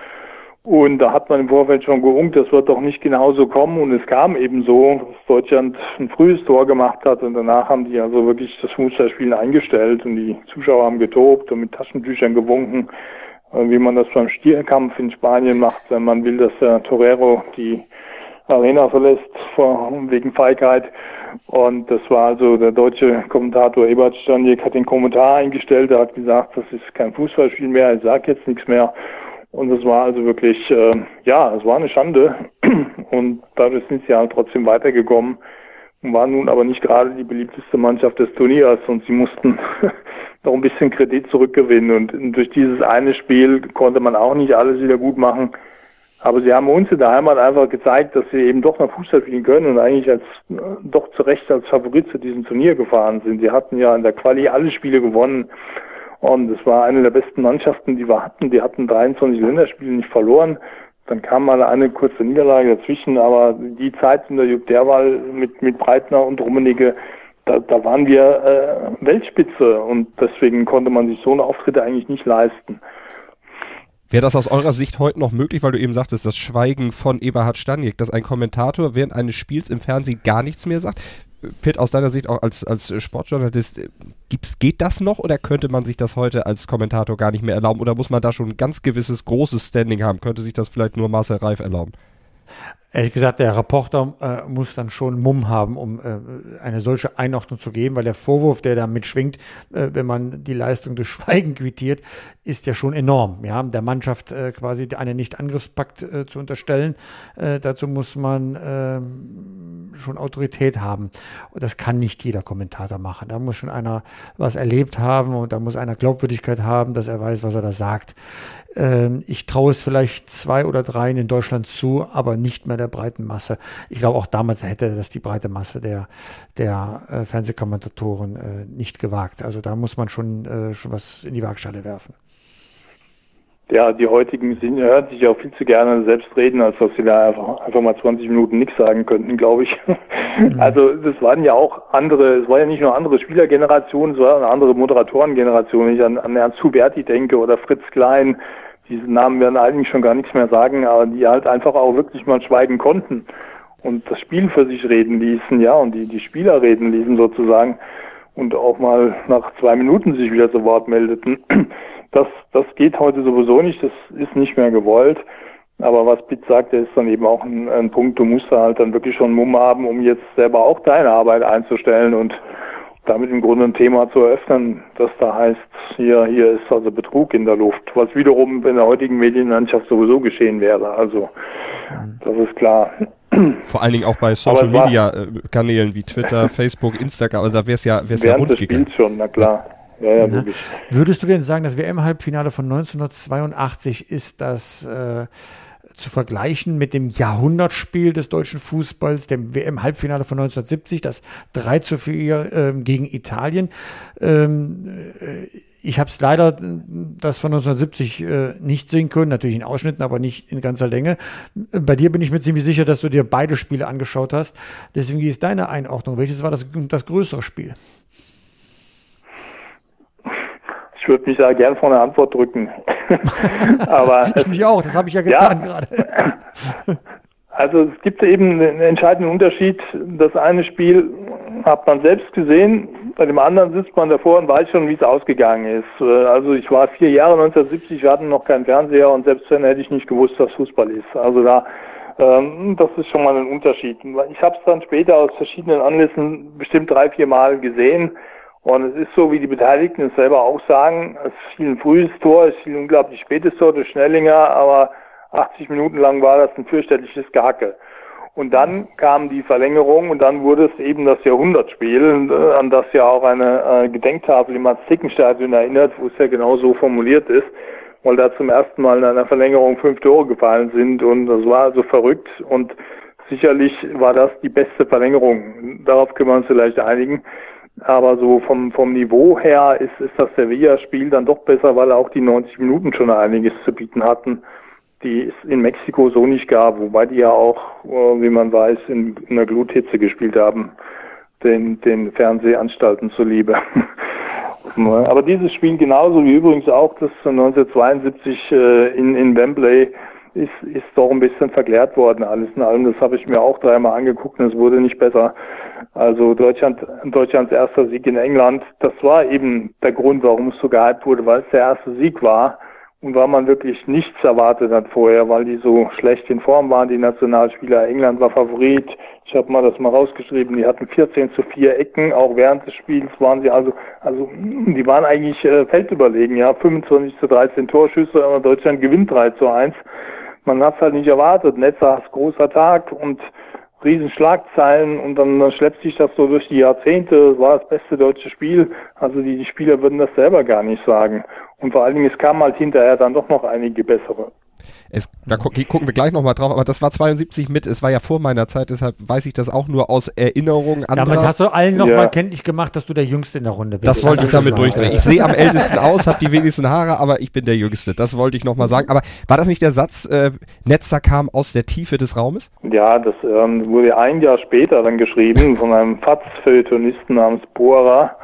Und da hat man im Vorfeld schon geungt, das wird doch nicht genauso kommen. Und es kam eben so, dass Deutschland ein frühes Tor gemacht hat und danach haben die also wirklich das Fußballspielen eingestellt und die Zuschauer haben getobt und mit Taschentüchern gewunken, wie man das beim Stierkampf in Spanien macht, wenn man will, dass der Torero die Arena verlässt wegen Feigheit. Und das war also der deutsche Kommentator Ebert Stanjek hat den Kommentar eingestellt, er hat gesagt, das ist kein Fußballspiel mehr, ich sage jetzt nichts mehr. Und es war also wirklich, äh, ja, es war eine Schande. Und dadurch sind sie halt trotzdem weitergekommen und waren nun aber nicht gerade die beliebteste Mannschaft des Turniers und sie mussten noch ein bisschen Kredit zurückgewinnen. Und durch dieses eine Spiel konnte man auch nicht alles wieder gut machen. Aber sie haben uns in der Heimat einfach gezeigt, dass sie eben doch noch Fußball spielen können und eigentlich als äh, doch zu Recht als Favorit zu diesem Turnier gefahren sind. Sie hatten ja in der Quali alle Spiele gewonnen und es war eine der besten Mannschaften, die wir hatten. Die hatten 23 Länderspiele nicht verloren. Dann kam mal eine kurze Niederlage dazwischen, aber die Zeit in der Jupp Derwahl mit, mit Breitner und Rummenigge, da, da waren wir äh, Weltspitze und deswegen konnte man sich so eine Auftritte eigentlich nicht leisten. Wäre das aus eurer Sicht heute noch möglich, weil du eben sagtest, das Schweigen von Eberhard Stanjek, dass ein Kommentator während eines Spiels im Fernsehen gar nichts mehr sagt? Pitt, aus deiner Sicht auch als, als Sportjournalist, gibt's, geht das noch oder könnte man sich das heute als Kommentator gar nicht mehr erlauben? Oder muss man da schon ein ganz gewisses großes Standing haben? Könnte sich das vielleicht nur Marcel Reif erlauben? Ehrlich gesagt, der Reporter äh, muss dann schon Mumm haben, um äh, eine solche Einordnung zu geben, weil der Vorwurf, der da mitschwingt, äh, wenn man die Leistung durch Schweigen quittiert, ist ja schon enorm. Ja, der Mannschaft äh, quasi einen Nicht-Angriffspakt äh, zu unterstellen, äh, dazu muss man ähm, schon Autorität haben. Und das kann nicht jeder Kommentator machen. Da muss schon einer was erlebt haben und da muss einer Glaubwürdigkeit haben, dass er weiß, was er da sagt. Ähm, ich traue es vielleicht zwei oder dreien in Deutschland zu, aber nicht mehr der breiten Masse. Ich glaube, auch damals hätte das die breite Masse der, der äh, Fernsehkommentatoren äh, nicht gewagt. Also da muss man schon, äh, schon was in die Waagschale werfen. Ja, die heutigen sind, hören sich auch viel zu gerne selbst reden, als dass sie da einfach, einfach mal 20 Minuten nichts sagen könnten, glaube ich. Mhm. Also das waren ja auch andere, es war ja nicht nur andere Spielergenerationen, es war eine andere Moderatorengeneration. Wenn ich an, an Ernst Huberti denke oder Fritz Klein, diese Namen werden eigentlich schon gar nichts mehr sagen, aber die halt einfach auch wirklich mal schweigen konnten und das Spiel für sich reden ließen, ja, und die, die Spieler reden ließen sozusagen und auch mal nach zwei Minuten sich wieder zu Wort meldeten. Das, das geht heute sowieso nicht, das ist nicht mehr gewollt. Aber was Pitt sagt, der ist dann eben auch ein, ein Punkt, du musst da halt dann wirklich schon Mumm haben, um jetzt selber auch deine Arbeit einzustellen und damit im Grunde ein Thema zu eröffnen, das da heißt, hier, hier ist also Betrug in der Luft, was wiederum in der heutigen Medienlandschaft sowieso geschehen wäre. Also das ist klar. Vor allen Dingen auch bei Social Media Kanälen wie Twitter, Facebook, Instagram, also da wäre es ja, wär's ja rund gegangen. schon, na klar. Ja, ja, ne? Würdest du denn sagen, das WM-Halbfinale von 1982 ist das äh, zu vergleichen mit dem Jahrhundertspiel des deutschen Fußballs, dem WM-Halbfinale von 1970, das 3 zu 4 ähm, gegen Italien. Ähm, äh, ich habe es leider das von 1970 äh, nicht sehen können, natürlich in Ausschnitten, aber nicht in ganzer Länge. Bei dir bin ich mir ziemlich sicher, dass du dir beide Spiele angeschaut hast. Deswegen ist deine Einordnung. Welches war das, das größere Spiel? Ich würde mich da gern vor eine Antwort drücken. Aber ich mich auch, das habe ich ja getan ja, gerade. also es gibt eben einen entscheidenden Unterschied. Das eine Spiel hat man selbst gesehen, bei dem anderen sitzt man davor und weiß schon, wie es ausgegangen ist. Also ich war vier Jahre 1970, wir hatten noch keinen Fernseher und selbst dann hätte ich nicht gewusst, was Fußball ist. Also da ähm, das ist schon mal ein Unterschied. Ich habe es dann später aus verschiedenen Anlässen bestimmt drei, vier Mal gesehen und es ist so, wie die Beteiligten es selber auch sagen, es fiel ein frühes Tor, es fiel ein unglaublich spätes Tor durch Schnellinger, aber 80 Minuten lang war das ein fürchterliches Gehacke. Und dann kam die Verlängerung und dann wurde es eben das Jahrhundertspiel, an das ja auch eine äh, Gedenktafel im Mats-Zickenstadion erinnert, wo es ja genau so formuliert ist, weil da zum ersten Mal in einer Verlängerung fünf Tore gefallen sind und das war also verrückt und sicherlich war das die beste Verlängerung. Darauf können wir uns vielleicht einigen. Aber so vom, vom Niveau her ist, ist das Sevilla-Spiel dann doch besser, weil auch die 90 Minuten schon einiges zu bieten hatten, die es in Mexiko so nicht gab, wobei die ja auch, äh, wie man weiß, in, in der Gluthitze gespielt haben, den, den Fernsehanstalten zuliebe. Aber dieses Spiel genauso wie übrigens auch das 1972 äh, in, in Wembley ist, ist doch ein bisschen verklärt worden, alles in allem. Das habe ich mir auch dreimal angeguckt und es wurde nicht besser. Also Deutschland, Deutschlands erster Sieg in England, das war eben der Grund, warum es so gehypt wurde, weil es der erste Sieg war und weil man wirklich nichts erwartet hat vorher, weil die so schlecht in Form waren, die Nationalspieler. England war Favorit. Ich habe mal das mal rausgeschrieben. Die hatten 14 zu 4 Ecken. Auch während des Spiels waren sie also, also die waren eigentlich äh, feldüberlegen. Ja, 25 zu 13 Torschüsse. Aber Deutschland gewinnt 3 zu 1 man hat es halt nicht erwartet. Netzers großer Tag und Riesenschlagzeilen und dann, schleppt sich das so durch die Jahrzehnte. Es war das beste deutsche Spiel. Also die, die Spieler würden das selber gar nicht sagen. Und vor allen Dingen, es kamen halt hinterher dann doch noch einige bessere. Es, da gu gucken wir gleich nochmal drauf, aber das war 72 mit, es war ja vor meiner Zeit, deshalb weiß ich das auch nur aus Erinnerung. Anderer. Damit hast du allen nochmal ja. kenntlich gemacht, dass du der Jüngste in der Runde bist. Das wollte ich damit durchdrehen. Ich sehe am ältesten aus, habe die wenigsten Haare, aber ich bin der Jüngste. Das wollte ich nochmal sagen. Aber war das nicht der Satz, äh, Netzer kam aus der Tiefe des Raumes? Ja, das ähm, wurde ein Jahr später dann geschrieben von einem Fatz-Feuilletonisten namens Bohrer,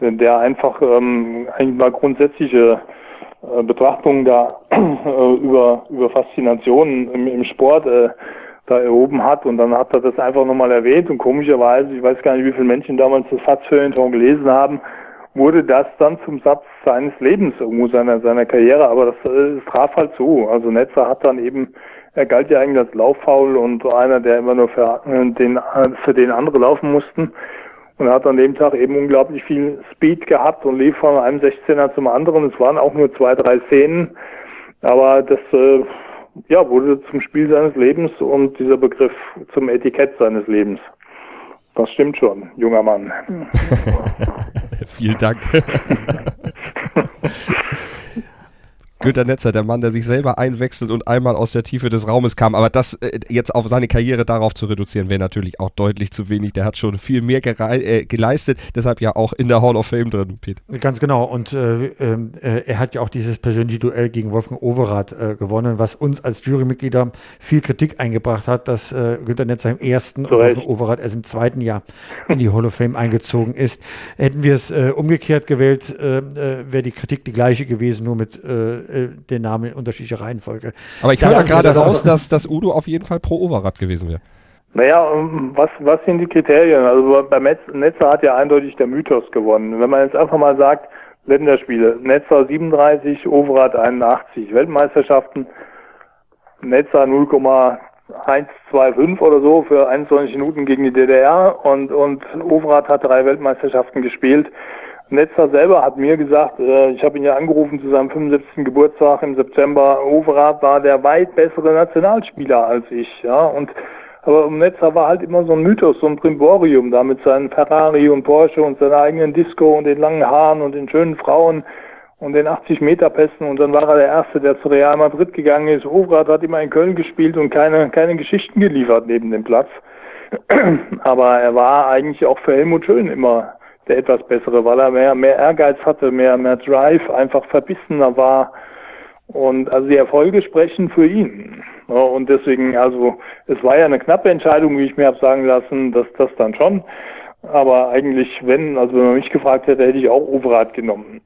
der einfach ähm, eigentlich mal grundsätzliche äh, Betrachtungen da äh, über, über Faszinationen im, im Sport äh, da erhoben hat und dann hat er das einfach nochmal erwähnt und komischerweise, ich weiß gar nicht, wie viele Menschen damals das Satzfeuilleton gelesen haben, wurde das dann zum Satz seines Lebens irgendwo seiner seiner Karriere, aber das, äh, das traf halt zu. Also Netzer hat dann eben, er galt ja eigentlich als Lauffaul und einer, der immer nur für äh, den für den andere laufen mussten. Und er hat an dem Tag eben unglaublich viel Speed gehabt und lief von einem 16er zum anderen. Es waren auch nur zwei, drei Szenen, aber das äh, ja, wurde zum Spiel seines Lebens und dieser Begriff zum Etikett seines Lebens. Das stimmt schon, junger Mann. Vielen Dank. Günter Netzer, der Mann, der sich selber einwechselt und einmal aus der Tiefe des Raumes kam. Aber das äh, jetzt auf seine Karriere darauf zu reduzieren, wäre natürlich auch deutlich zu wenig. Der hat schon viel mehr äh, geleistet, deshalb ja auch in der Hall of Fame drin, Pete. Ganz genau. Und äh, ähm, äh, er hat ja auch dieses persönliche Duell gegen Wolfgang Overath äh, gewonnen, was uns als Jurymitglieder viel Kritik eingebracht hat, dass äh, Günter Netzer im ersten so und Wolfgang Overath erst im zweiten Jahr in die Hall of Fame eingezogen ist. Hätten wir es umgekehrt gewählt, wäre die Kritik die gleiche gewesen, nur mit äh, den Namen in unterschiedlicher Reihenfolge. Aber ich höre ja gerade raus, dass, dass Udo auf jeden Fall pro Overath gewesen wäre. Naja, ähm, was, was sind die Kriterien? Also bei Netzer hat ja eindeutig der Mythos gewonnen. Wenn man jetzt einfach mal sagt, Länderspiele, Netzer 37, Overath 81, Weltmeisterschaften, Netzer 0,125 oder so für 21 Minuten gegen die DDR und, und Overath hat drei Weltmeisterschaften gespielt. Netzer selber hat mir gesagt, äh, ich habe ihn ja angerufen zu seinem 75. Geburtstag im September, Overath war der weit bessere Nationalspieler als ich, ja, und aber Netzer war halt immer so ein Mythos, so ein Primborium da mit seinen Ferrari und Porsche und seiner eigenen Disco und den langen Haaren und den schönen Frauen und den 80 Meter Pässen und dann war er der Erste, der zu Real Madrid gegangen ist. Overath hat immer in Köln gespielt und keine, keine Geschichten geliefert neben dem Platz. Aber er war eigentlich auch für Helmut Schön immer der etwas bessere, weil er mehr, mehr Ehrgeiz hatte, mehr, mehr Drive, einfach verbissener war. Und also die Erfolge sprechen für ihn. und deswegen, also es war ja eine knappe Entscheidung, wie ich mir habe sagen lassen, dass das dann schon. Aber eigentlich, wenn, also wenn man mich gefragt hätte, hätte ich auch Overath genommen.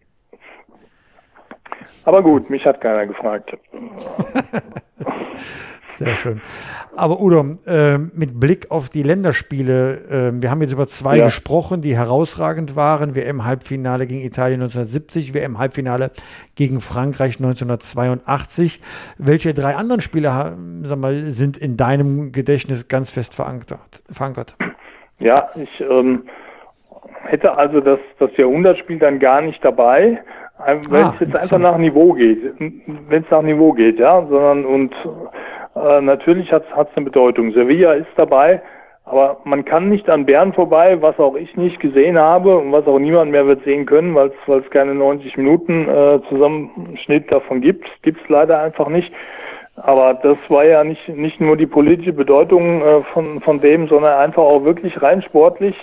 Aber gut, mich hat keiner gefragt. Sehr schön. Aber Udo, äh, mit Blick auf die Länderspiele, äh, wir haben jetzt über zwei ja. gesprochen, die herausragend waren. WM-Halbfinale gegen Italien 1970, WM-Halbfinale gegen Frankreich 1982. Welche drei anderen Spiele sag mal, sind in deinem Gedächtnis ganz fest verankert? verankert? Ja, ich ähm, hätte also das, das Jahrhundertspiel dann gar nicht dabei, wenn ah, es jetzt einfach nach Niveau geht, wenn es nach Niveau geht, ja, sondern und äh, natürlich hat es eine Bedeutung. Sevilla ist dabei, aber man kann nicht an Bern vorbei, was auch ich nicht gesehen habe und was auch niemand mehr wird sehen können, weil es keine 90 Minuten äh, Zusammenschnitt davon gibt. Gibt es leider einfach nicht. Aber das war ja nicht, nicht nur die politische Bedeutung äh, von, von dem, sondern einfach auch wirklich rein sportlich.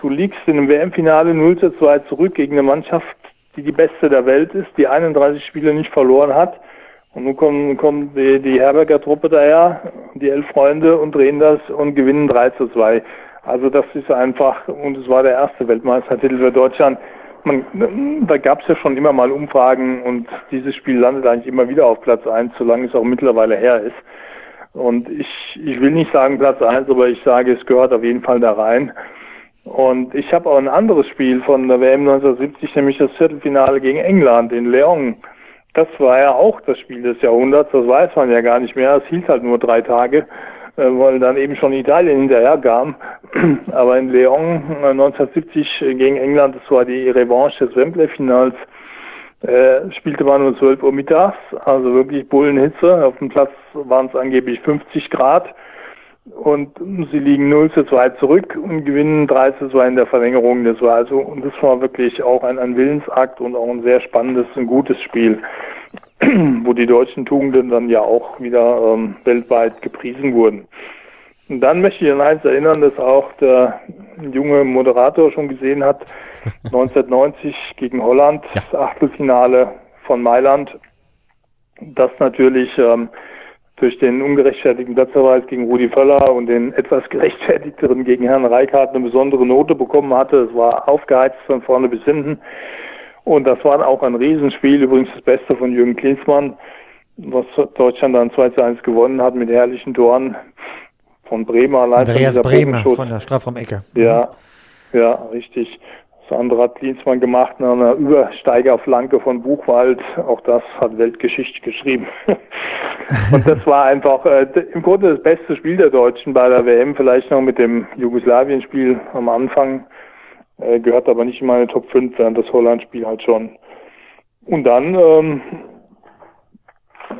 Du liegst in einem WM-Finale 0 zu 2 zurück gegen eine Mannschaft, die die beste der Welt ist, die 31 Spiele nicht verloren hat und nun kommen, kommen die, die Herberger Truppe daher, die elf Freunde und drehen das und gewinnen 3 zu 2. Also das ist einfach, und es war der erste Weltmeistertitel für Deutschland. Man, da gab es ja schon immer mal Umfragen und dieses Spiel landet eigentlich immer wieder auf Platz 1, solange es auch mittlerweile her ist. Und ich, ich will nicht sagen Platz 1, aber ich sage, es gehört auf jeden Fall da rein. Und ich habe auch ein anderes Spiel von der WM 1970, nämlich das Viertelfinale gegen England in Leon das war ja auch das Spiel des Jahrhunderts, das weiß man ja gar nicht mehr. Es hielt halt nur drei Tage, äh, weil dann eben schon Italien hinterher kam. Aber in Lyon 1970 äh, gegen England, das war die Revanche des Wembley-Finals, äh, spielte man um 12 Uhr mittags, also wirklich Bullenhitze. Auf dem Platz waren es angeblich 50 Grad. Und sie liegen 0 zu 2 zurück und gewinnen 3 zu 2 in der Verlängerung. Das war also, und das war wirklich auch ein, ein Willensakt und auch ein sehr spannendes, ein gutes Spiel, wo die deutschen Tugenden dann ja auch wieder ähm, weltweit gepriesen wurden. Und dann möchte ich an eins erinnern, dass auch der junge Moderator schon gesehen hat, 1990 gegen Holland, das Achtelfinale von Mailand, das natürlich ähm, durch den ungerechtfertigten Platzverweis gegen Rudi Völler und den etwas gerechtfertigteren gegen Herrn Reichardt eine besondere Note bekommen hatte. Es war aufgeheizt von vorne bis hinten. Und das war auch ein Riesenspiel, übrigens das Beste von Jürgen Klinsmann, was Deutschland dann 2 zu 1 gewonnen hat mit herrlichen Toren von Bremer allein. Andreas Bremer von der Strafraum-Ecke. Ja, ja, richtig. Andere hat Klinsmann gemacht nach einer Übersteigerflanke von Buchwald. Auch das hat Weltgeschichte geschrieben. und das war einfach äh, im Grunde das beste Spiel der Deutschen bei der WM, vielleicht noch mit dem Jugoslawien-Spiel am Anfang. Äh, gehört aber nicht in meine Top 5, während das Holland-Spiel halt schon. Und dann ähm,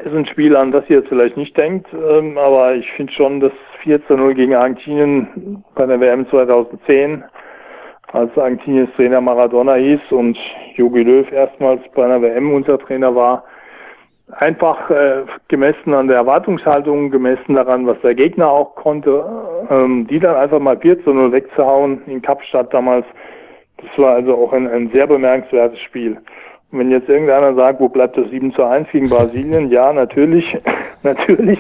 ist ein Spiel, an das ihr jetzt vielleicht nicht denkt, ähm, aber ich finde schon, dass 4 zu 0 gegen Argentinien bei der WM 2010, als Argentiniens Trainer Maradona hieß und Jogi Löw erstmals bei einer WM unser Trainer war, einfach äh, gemessen an der Erwartungshaltung, gemessen daran, was der Gegner auch konnte, ähm, die dann einfach mal 4 zu 0 wegzuhauen in Kapstadt damals, das war also auch ein, ein sehr bemerkenswertes Spiel. Und wenn jetzt irgendeiner sagt, wo bleibt das 7 zu 1 gegen Brasilien? Ja, natürlich, natürlich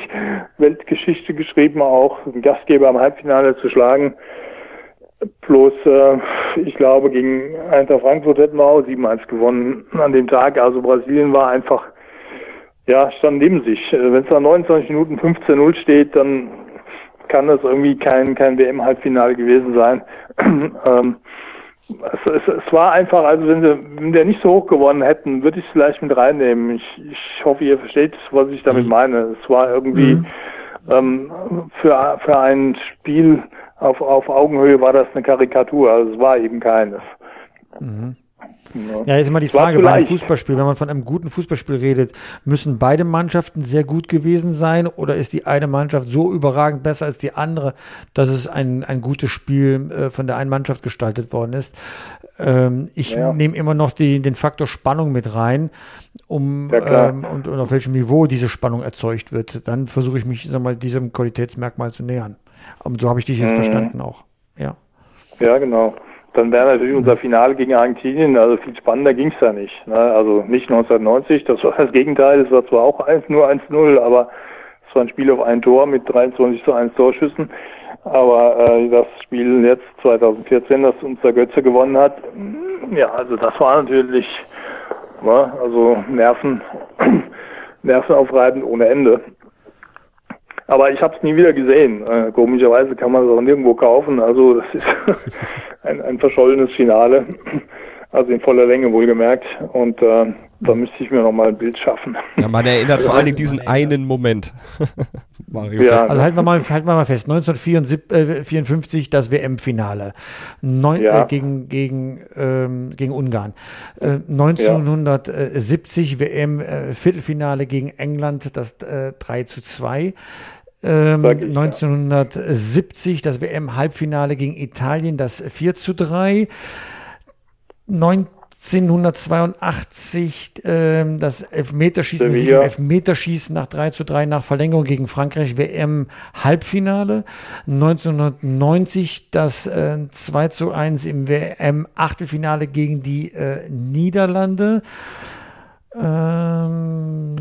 Weltgeschichte geschrieben, auch den Gastgeber im Halbfinale zu schlagen. Bloß, äh, ich glaube, gegen Eintracht Frankfurt hätten wir auch 7-1 gewonnen an dem Tag. Also Brasilien war einfach, ja, stand neben sich. Wenn es nach 29 Minuten 15-0 steht, dann kann das irgendwie kein, kein WM-Halbfinale gewesen sein. ähm, es, es, es, war einfach, also wenn sie, wenn wir nicht so hoch gewonnen hätten, würde ich es vielleicht mit reinnehmen. Ich, ich hoffe, ihr versteht, was ich damit mhm. meine. Es war irgendwie mhm. ähm, für, für ein Spiel auf, auf Augenhöhe war das eine Karikatur, also es war eben keines. Mhm. Ja, jetzt immer die Frage bei einem Fußballspiel, wenn man von einem guten Fußballspiel redet, müssen beide Mannschaften sehr gut gewesen sein oder ist die eine Mannschaft so überragend besser als die andere, dass es ein, ein gutes Spiel äh, von der einen Mannschaft gestaltet worden ist? Ähm, ich ja. nehme immer noch die, den Faktor Spannung mit rein, um ja, ähm, und, und, auf welchem Niveau diese Spannung erzeugt wird. Dann versuche ich mich, sag mal, diesem Qualitätsmerkmal zu nähern. Und so habe ich dich jetzt mhm. verstanden auch. Ja. Ja, genau dann wäre natürlich unser Finale gegen Argentinien, also viel spannender ging's da nicht. Ne? Also nicht 1990, das war das Gegenteil, es war zwar auch 1, nur 1-0, aber es war ein Spiel auf ein Tor mit 23 zu 1 Torschüssen. Aber äh, das Spiel jetzt 2014, das unser Götze gewonnen hat, ja, also das war natürlich, ne? also Nerven, nervenaufreibend ohne Ende. Aber ich habe es nie wieder gesehen. Äh, komischerweise kann man es auch nirgendwo kaufen. Also das ist ein, ein verschollenes Finale. Also in voller Länge wohlgemerkt. Und äh, da müsste ich mir nochmal ein Bild schaffen. Ja, man erinnert vor allen Dingen diesen einen Moment. Mario. Ja, also halten wir mal, halten wir mal fest. 1954 das WM-Finale ja. äh, gegen, gegen, ähm, gegen Ungarn. Äh, 1970 ja. WM-Viertelfinale äh, gegen England, das äh, 3 zu 2. Ähm, 1970 das WM-Halbfinale gegen Italien, das 4 zu 3. 1982 ähm, das Elfmeterschießen, Sevilla. Elfmeterschießen nach 3 zu 3 nach Verlängerung gegen Frankreich WM Halbfinale. 1990 das äh, 2 zu 1 im WM Achtelfinale gegen die äh, Niederlande. Ähm,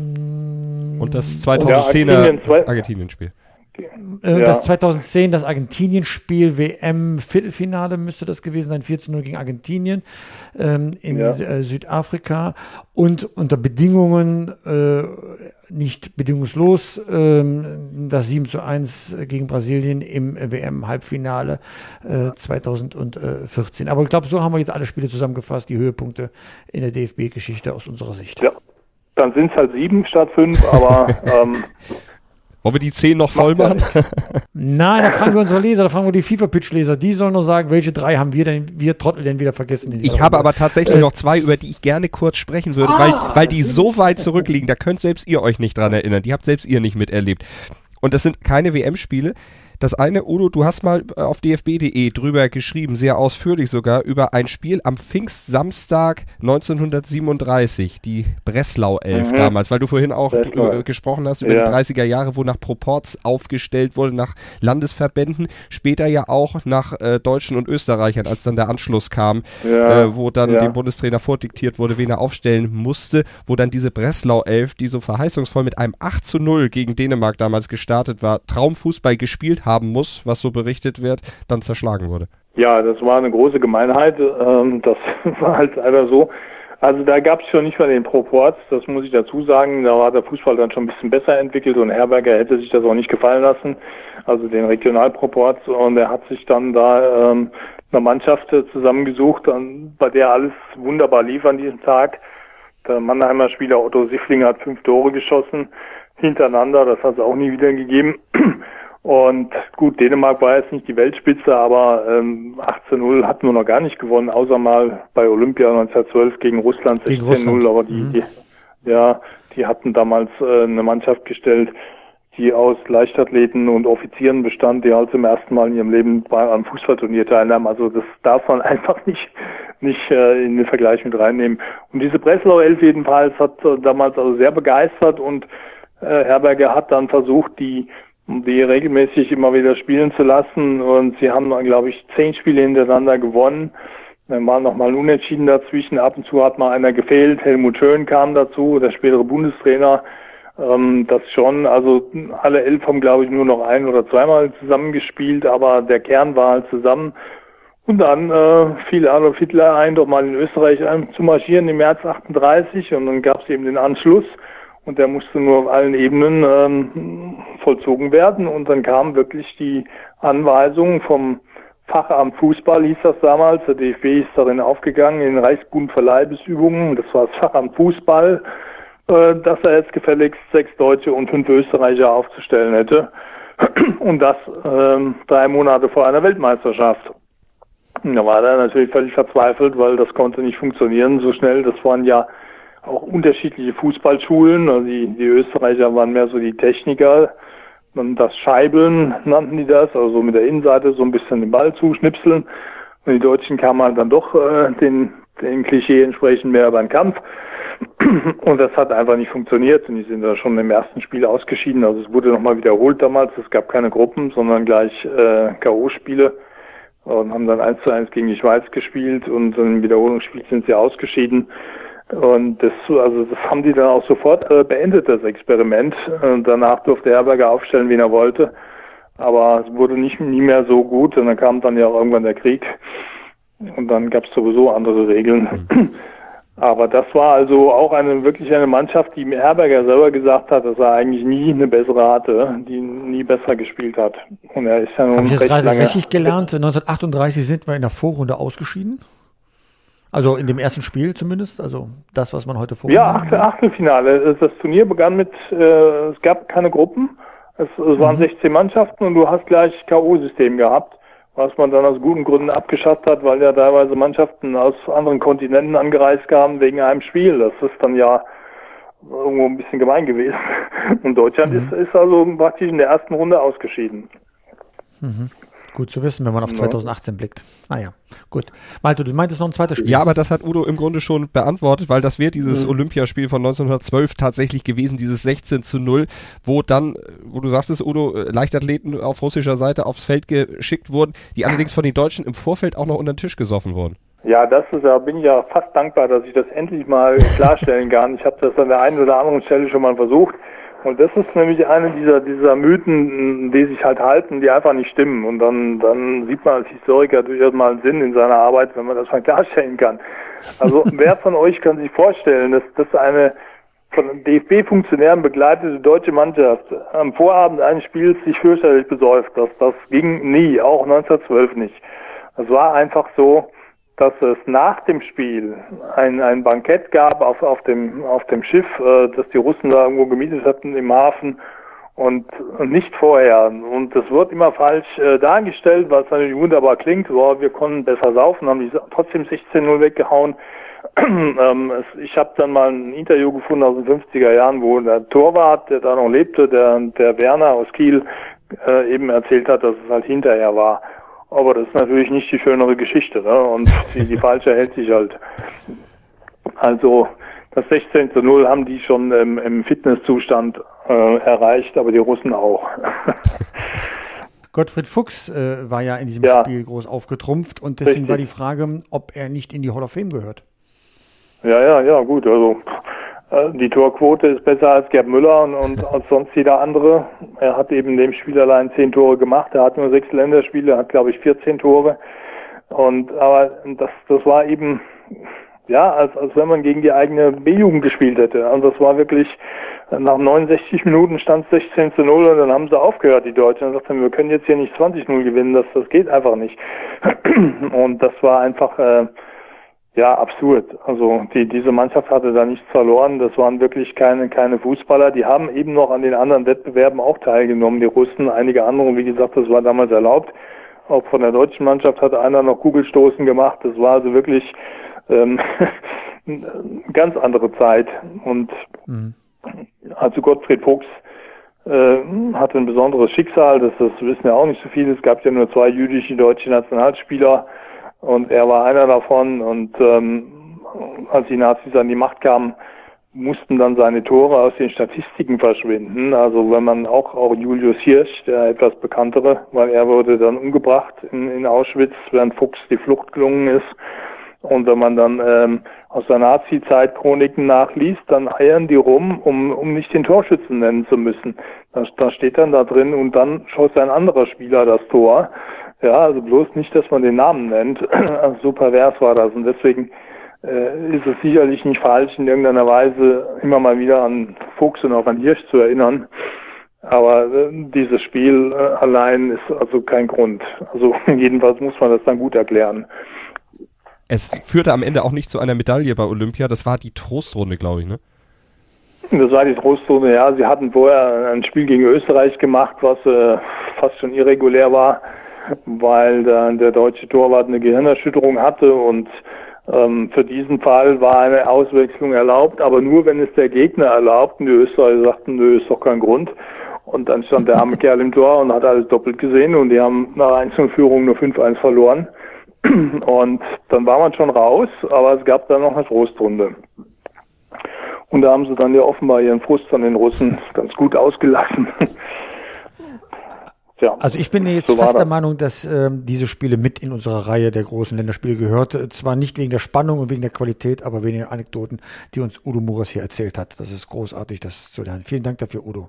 Und das 2010er Argentinien-Spiel. Äh, ja. Das 2010, das Argentinien-Spiel, WM-Viertelfinale müsste das gewesen sein, 4 zu 0 gegen Argentinien ähm, in ja. äh, Südafrika und unter Bedingungen, äh, nicht bedingungslos, ähm, das 7 zu 1 gegen Brasilien im WM-Halbfinale äh, 2014. Aber ich glaube, so haben wir jetzt alle Spiele zusammengefasst, die Höhepunkte in der DFB-Geschichte aus unserer Sicht. Ja, dann sind es halt sieben statt fünf, aber ähm, wollen wir die 10 noch voll machen? Nein, da fragen wir unsere Leser, da fragen wir die FIFA-Pitch-Leser. Die sollen nur sagen, welche drei haben wir denn, wir Trottel denn wieder vergessen? Ich habe aber tatsächlich äh, noch zwei, über die ich gerne kurz sprechen würde, ah, weil, weil die so weit zurückliegen, da könnt selbst ihr euch nicht dran erinnern. Die habt selbst ihr nicht miterlebt. Und das sind keine WM-Spiele. Das eine, Udo, du hast mal äh, auf dfb.de drüber geschrieben, sehr ausführlich sogar, über ein Spiel am Pfingstsamstag 1937, die Breslau 11 mhm. damals, weil du vorhin auch gesprochen hast über ja. die 30er Jahre, wo nach Proports aufgestellt wurde, nach Landesverbänden, später ja auch nach äh, Deutschen und Österreichern, als dann der Anschluss kam, ja. äh, wo dann ja. dem Bundestrainer vordiktiert wurde, wen er aufstellen musste, wo dann diese Breslau 11, die so verheißungsvoll mit einem 8 zu 0 gegen Dänemark damals gestartet war, Traumfußball gespielt hat haben muss, was so berichtet wird, dann zerschlagen wurde. Ja, das war eine große Gemeinheit. Ähm, das war halt einfach so. Also da gab es schon nicht mal den Proports, das muss ich dazu sagen. Da war der Fußball dann schon ein bisschen besser entwickelt und Herberger hätte sich das auch nicht gefallen lassen, also den Regionalproports. Und er hat sich dann da ähm, eine Mannschaft zusammengesucht, bei der alles wunderbar lief an diesem Tag. Der Mannheimer Spieler Otto Sifflinger hat fünf Tore geschossen hintereinander, das hat es auch nie wieder gegeben. Und gut, Dänemark war jetzt nicht die Weltspitze, aber ähm, 18-0 hatten wir noch gar nicht gewonnen, außer mal bei Olympia 1912 gegen Russland 16-0. Aber die, mhm. die, ja, die hatten damals äh, eine Mannschaft gestellt, die aus Leichtathleten und Offizieren bestand, die halt zum ersten Mal in ihrem Leben bei einem Fußballturnier teilnahmen. Also das darf man einfach nicht nicht äh, in den Vergleich mit reinnehmen. Und diese Breslau Elf jedenfalls hat äh, damals also sehr begeistert und äh, Herberger hat dann versucht, die die regelmäßig immer wieder spielen zu lassen. Und sie haben dann, glaube ich, zehn Spiele hintereinander gewonnen. Dann war noch mal ein Unentschieden dazwischen. Ab und zu hat mal einer gefehlt. Helmut Schön kam dazu, der spätere Bundestrainer. Ähm, das schon. Also alle elf haben, glaube ich, nur noch ein oder zweimal zusammengespielt, aber der Kern war halt zusammen. Und dann äh, fiel Adolf Hitler ein, doch mal in Österreich zu marschieren im März 38 und dann gab es eben den Anschluss und der musste nur auf allen Ebenen ähm, vollzogen werden. Und dann kam wirklich die Anweisung vom Fachamt Fußball, hieß das damals, der DFB ist darin aufgegangen, in den Reichsbund für Leibesübungen, das war das Fachamt Fußball, äh, dass er jetzt gefälligst sechs Deutsche und fünf Österreicher aufzustellen hätte. Und das ähm, drei Monate vor einer Weltmeisterschaft. Und da war er natürlich völlig verzweifelt, weil das konnte nicht funktionieren so schnell. Das waren ja auch unterschiedliche Fußballschulen. Also die, die Österreicher waren mehr so die Techniker. Und das Scheibeln nannten die das, also mit der Innenseite so ein bisschen den Ball zuschnipseln. Und die Deutschen kamen halt dann doch äh, den, den Klischee entsprechend mehr über den Kampf. Und das hat einfach nicht funktioniert. Und die sind da schon im ersten Spiel ausgeschieden. Also es wurde nochmal wiederholt damals. Es gab keine Gruppen, sondern gleich äh, K.O.-Spiele. Und haben dann eins zu eins gegen die Schweiz gespielt und im Wiederholungsspiel sind sie ausgeschieden. Und das, also das haben die dann auch sofort äh, beendet, das Experiment. Und danach durfte Herberger aufstellen, wen er wollte. Aber es wurde nicht nie mehr so gut. Und dann kam dann ja auch irgendwann der Krieg. Und dann gab es sowieso andere Regeln. Mhm. Aber das war also auch eine wirklich eine Mannschaft, die Herberger selber gesagt hat, dass er eigentlich nie eine bessere hatte, die nie besser gespielt hat. Und er ist ja nun Hab ich jetzt gerade richtig gelernt? 1938 sind wir in der Vorrunde ausgeschieden? Also in dem ersten Spiel zumindest, also das, was man heute vor. Ja, Achtel, Achtelfinale. Das Turnier begann mit, äh, es gab keine Gruppen, es, es waren mhm. 16 Mannschaften und du hast gleich K.O.-System gehabt, was man dann aus guten Gründen abgeschafft hat, weil ja teilweise Mannschaften aus anderen Kontinenten angereist kamen wegen einem Spiel. Das ist dann ja irgendwo ein bisschen gemein gewesen. Und Deutschland mhm. ist, ist also praktisch in der ersten Runde ausgeschieden. Mhm. Gut zu wissen, wenn man auf 2018 blickt. Ah ja, gut. Malte, du meintest noch ein zweites Spiel. Ja, aber das hat Udo im Grunde schon beantwortet, weil das wäre dieses mhm. Olympiaspiel von 1912 tatsächlich gewesen, dieses 16 zu 0, wo dann, wo du sagtest, Udo, äh, Leichtathleten auf russischer Seite aufs Feld geschickt wurden, die allerdings von den Deutschen im Vorfeld auch noch unter den Tisch gesoffen wurden. Ja, das ist, da bin ich ja fast dankbar, dass ich das endlich mal klarstellen kann. Ich habe das an der einen oder anderen Stelle schon mal versucht. Und das ist nämlich eine dieser, dieser Mythen, die sich halt halten, die einfach nicht stimmen. Und dann, dann sieht man als Historiker durchaus mal einen Sinn in seiner Arbeit, wenn man das mal klarstellen kann. Also wer von euch kann sich vorstellen, dass das eine von DFB-Funktionären begleitete deutsche Mannschaft am Vorabend eines Spiels sich fürchterlich besäuft. Das, das ging nie, auch 1912 nicht. Es war einfach so, dass es nach dem Spiel ein, ein Bankett gab auf, auf, dem, auf dem Schiff, äh, das die Russen da irgendwo gemietet hatten im Hafen und, und nicht vorher. Und das wird immer falsch äh, dargestellt, was natürlich wunderbar klingt. Boah, wir konnten besser saufen, haben die trotzdem 16-0 weggehauen. ähm, es, ich habe dann mal ein Interview gefunden aus den 50er Jahren, wo der Torwart, der da noch lebte, der, der Werner aus Kiel, äh, eben erzählt hat, dass es halt hinterher war. Aber das ist natürlich nicht die schönere Geschichte. Ne? Und die, die falsche hält sich halt. Also das 16 zu 0 haben die schon ähm, im Fitnesszustand äh, erreicht, aber die Russen auch. Gottfried Fuchs äh, war ja in diesem ja. Spiel groß aufgetrumpft und deswegen Richtig. war die Frage, ob er nicht in die Hall of Fame gehört. Ja, ja, ja, gut. Also die Torquote ist besser als Gerd Müller und, und als sonst jeder andere. Er hat eben dem Spiel allein zehn Tore gemacht. Er hat nur sechs Länderspiele, hat glaube ich 14 Tore. Und aber das, das war eben ja, als, als wenn man gegen die eigene B-Jugend gespielt hätte. Also das war wirklich, nach 69 Minuten stand es 16 zu 0 und dann haben sie aufgehört, die Deutschen. Und sagten, wir können jetzt hier nicht 20 0 gewinnen, das, das geht einfach nicht. Und das war einfach, äh, ja, absurd. Also die, diese Mannschaft hatte da nichts verloren. Das waren wirklich keine, keine Fußballer. Die haben eben noch an den anderen Wettbewerben auch teilgenommen. Die Russen, einige andere. Wie gesagt, das war damals erlaubt. Auch von der deutschen Mannschaft hat einer noch Kugelstoßen gemacht. Das war also wirklich ähm, eine ganz andere Zeit. Und mhm. also Gottfried Fuchs äh, hatte ein besonderes Schicksal. Das, das wissen ja auch nicht so viele. Es gab ja nur zwei jüdische deutsche Nationalspieler und er war einer davon. Und ähm, als die Nazis an die Macht kamen, mussten dann seine Tore aus den Statistiken verschwinden. Also wenn man auch, auch Julius Hirsch, der etwas bekanntere, weil er wurde dann umgebracht in, in Auschwitz, während Fuchs die Flucht gelungen ist. Und wenn man dann ähm, aus der Nazi-Zeit Chroniken nachliest, dann eiern die rum, um, um nicht den Torschützen nennen zu müssen. Da, da steht dann da drin und dann schoss ein anderer Spieler das Tor. Ja, also bloß nicht, dass man den Namen nennt. Also so pervers war das. Und deswegen äh, ist es sicherlich nicht falsch, in irgendeiner Weise immer mal wieder an Fuchs und auch an Hirsch zu erinnern. Aber äh, dieses Spiel äh, allein ist also kein Grund. Also jedenfalls muss man das dann gut erklären. Es führte am Ende auch nicht zu einer Medaille bei Olympia. Das war die Trostrunde, glaube ich, ne? Das war die Trostrunde, ja. Sie hatten vorher ein Spiel gegen Österreich gemacht, was äh, fast schon irregulär war weil der, der deutsche Torwart eine Gehirnerschütterung hatte und ähm, für diesen Fall war eine Auswechslung erlaubt, aber nur wenn es der Gegner erlaubt und die Österreicher sagten, nö, ist doch kein Grund. Und dann stand der arme Kerl im Tor und hat alles doppelt gesehen und die haben nach Einzelführung nur 5-1 verloren. Und dann war man schon raus, aber es gab dann noch eine Trostrunde. Und da haben sie dann ja offenbar ihren Frust an den Russen ganz gut ausgelassen. Ja, also ich bin jetzt so fast der Meinung, dass ähm, diese Spiele mit in unsere Reihe der großen Länderspiele gehört. Zwar nicht wegen der Spannung und wegen der Qualität, aber wegen der Anekdoten, die uns Udo Muras hier erzählt hat. Das ist großartig, das zu lernen. Vielen Dank dafür, Udo.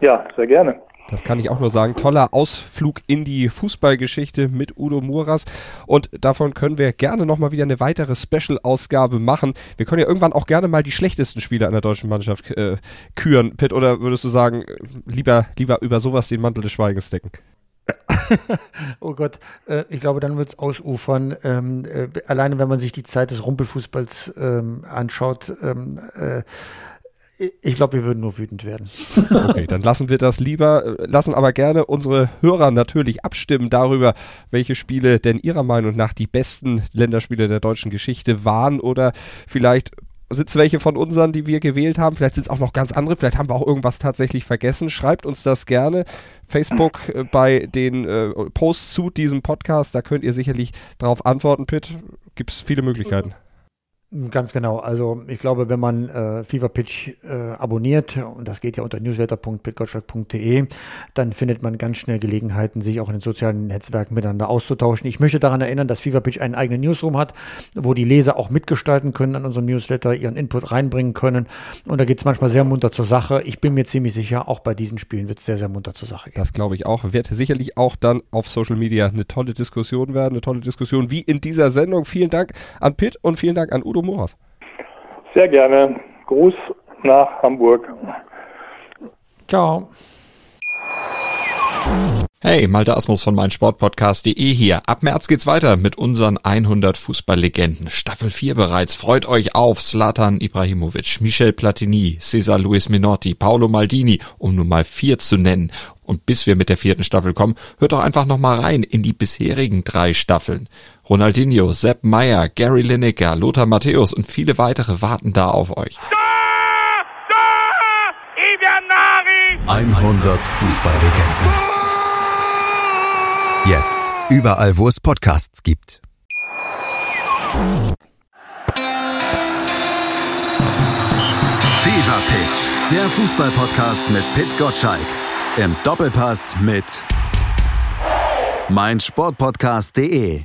Ja, sehr gerne. Das kann ich auch nur sagen. Toller Ausflug in die Fußballgeschichte mit Udo Muras. Und davon können wir gerne nochmal wieder eine weitere Special-Ausgabe machen. Wir können ja irgendwann auch gerne mal die schlechtesten Spieler einer deutschen Mannschaft äh, küren, Pitt. Oder würdest du sagen, lieber, lieber über sowas den Mantel des Schweigens decken? oh Gott, äh, ich glaube, dann wird es ausufern. Ähm, äh, alleine wenn man sich die Zeit des Rumpelfußballs ähm, anschaut, ähm, äh, ich glaube, wir würden nur wütend werden. Okay, dann lassen wir das lieber, lassen aber gerne unsere Hörer natürlich abstimmen darüber, welche Spiele denn ihrer Meinung nach die besten Länderspiele der deutschen Geschichte waren oder vielleicht sind es welche von unseren, die wir gewählt haben. Vielleicht sind es auch noch ganz andere. Vielleicht haben wir auch irgendwas tatsächlich vergessen. Schreibt uns das gerne. Facebook äh, bei den äh, Posts zu diesem Podcast. Da könnt ihr sicherlich darauf antworten, Pitt. Gibt es viele Möglichkeiten. Ganz genau. Also ich glaube, wenn man äh, Fever Pitch äh, abonniert, und das geht ja unter newsletter.pitgottschalk.de, dann findet man ganz schnell Gelegenheiten, sich auch in den sozialen Netzwerken miteinander auszutauschen. Ich möchte daran erinnern, dass Fever Pitch einen eigenen Newsroom hat, wo die Leser auch mitgestalten können an unserem Newsletter, ihren Input reinbringen können. Und da geht es manchmal sehr munter zur Sache. Ich bin mir ziemlich sicher, auch bei diesen Spielen wird es sehr, sehr munter zur Sache gehen. Das glaube ich auch. Wird sicherlich auch dann auf Social Media eine tolle Diskussion werden, eine tolle Diskussion wie in dieser Sendung. Vielen Dank an Pitt und vielen Dank an Udo Moras. Sehr gerne. Gruß nach Hamburg. Ciao. Hey, Malte Asmus von meinsportpodcast.de hier. Ab März geht's weiter mit unseren 100 Fußballlegenden. Staffel 4 bereits. Freut euch auf Zlatan Ibrahimovic, Michel Platini, Cesar Luis Minotti, Paolo Maldini, um nur mal vier zu nennen. Und bis wir mit der vierten Staffel kommen, hört doch einfach nochmal rein in die bisherigen drei Staffeln. Ronaldinho, Sepp Meyer, Gary Lineker, Lothar Matthäus und viele weitere warten da auf euch. 100 Fußballlegenden. Jetzt überall, wo es Podcasts gibt. Fever Pitch, der Fußballpodcast mit Pit Gottschalk. Im Doppelpass mit meinsportpodcast.de.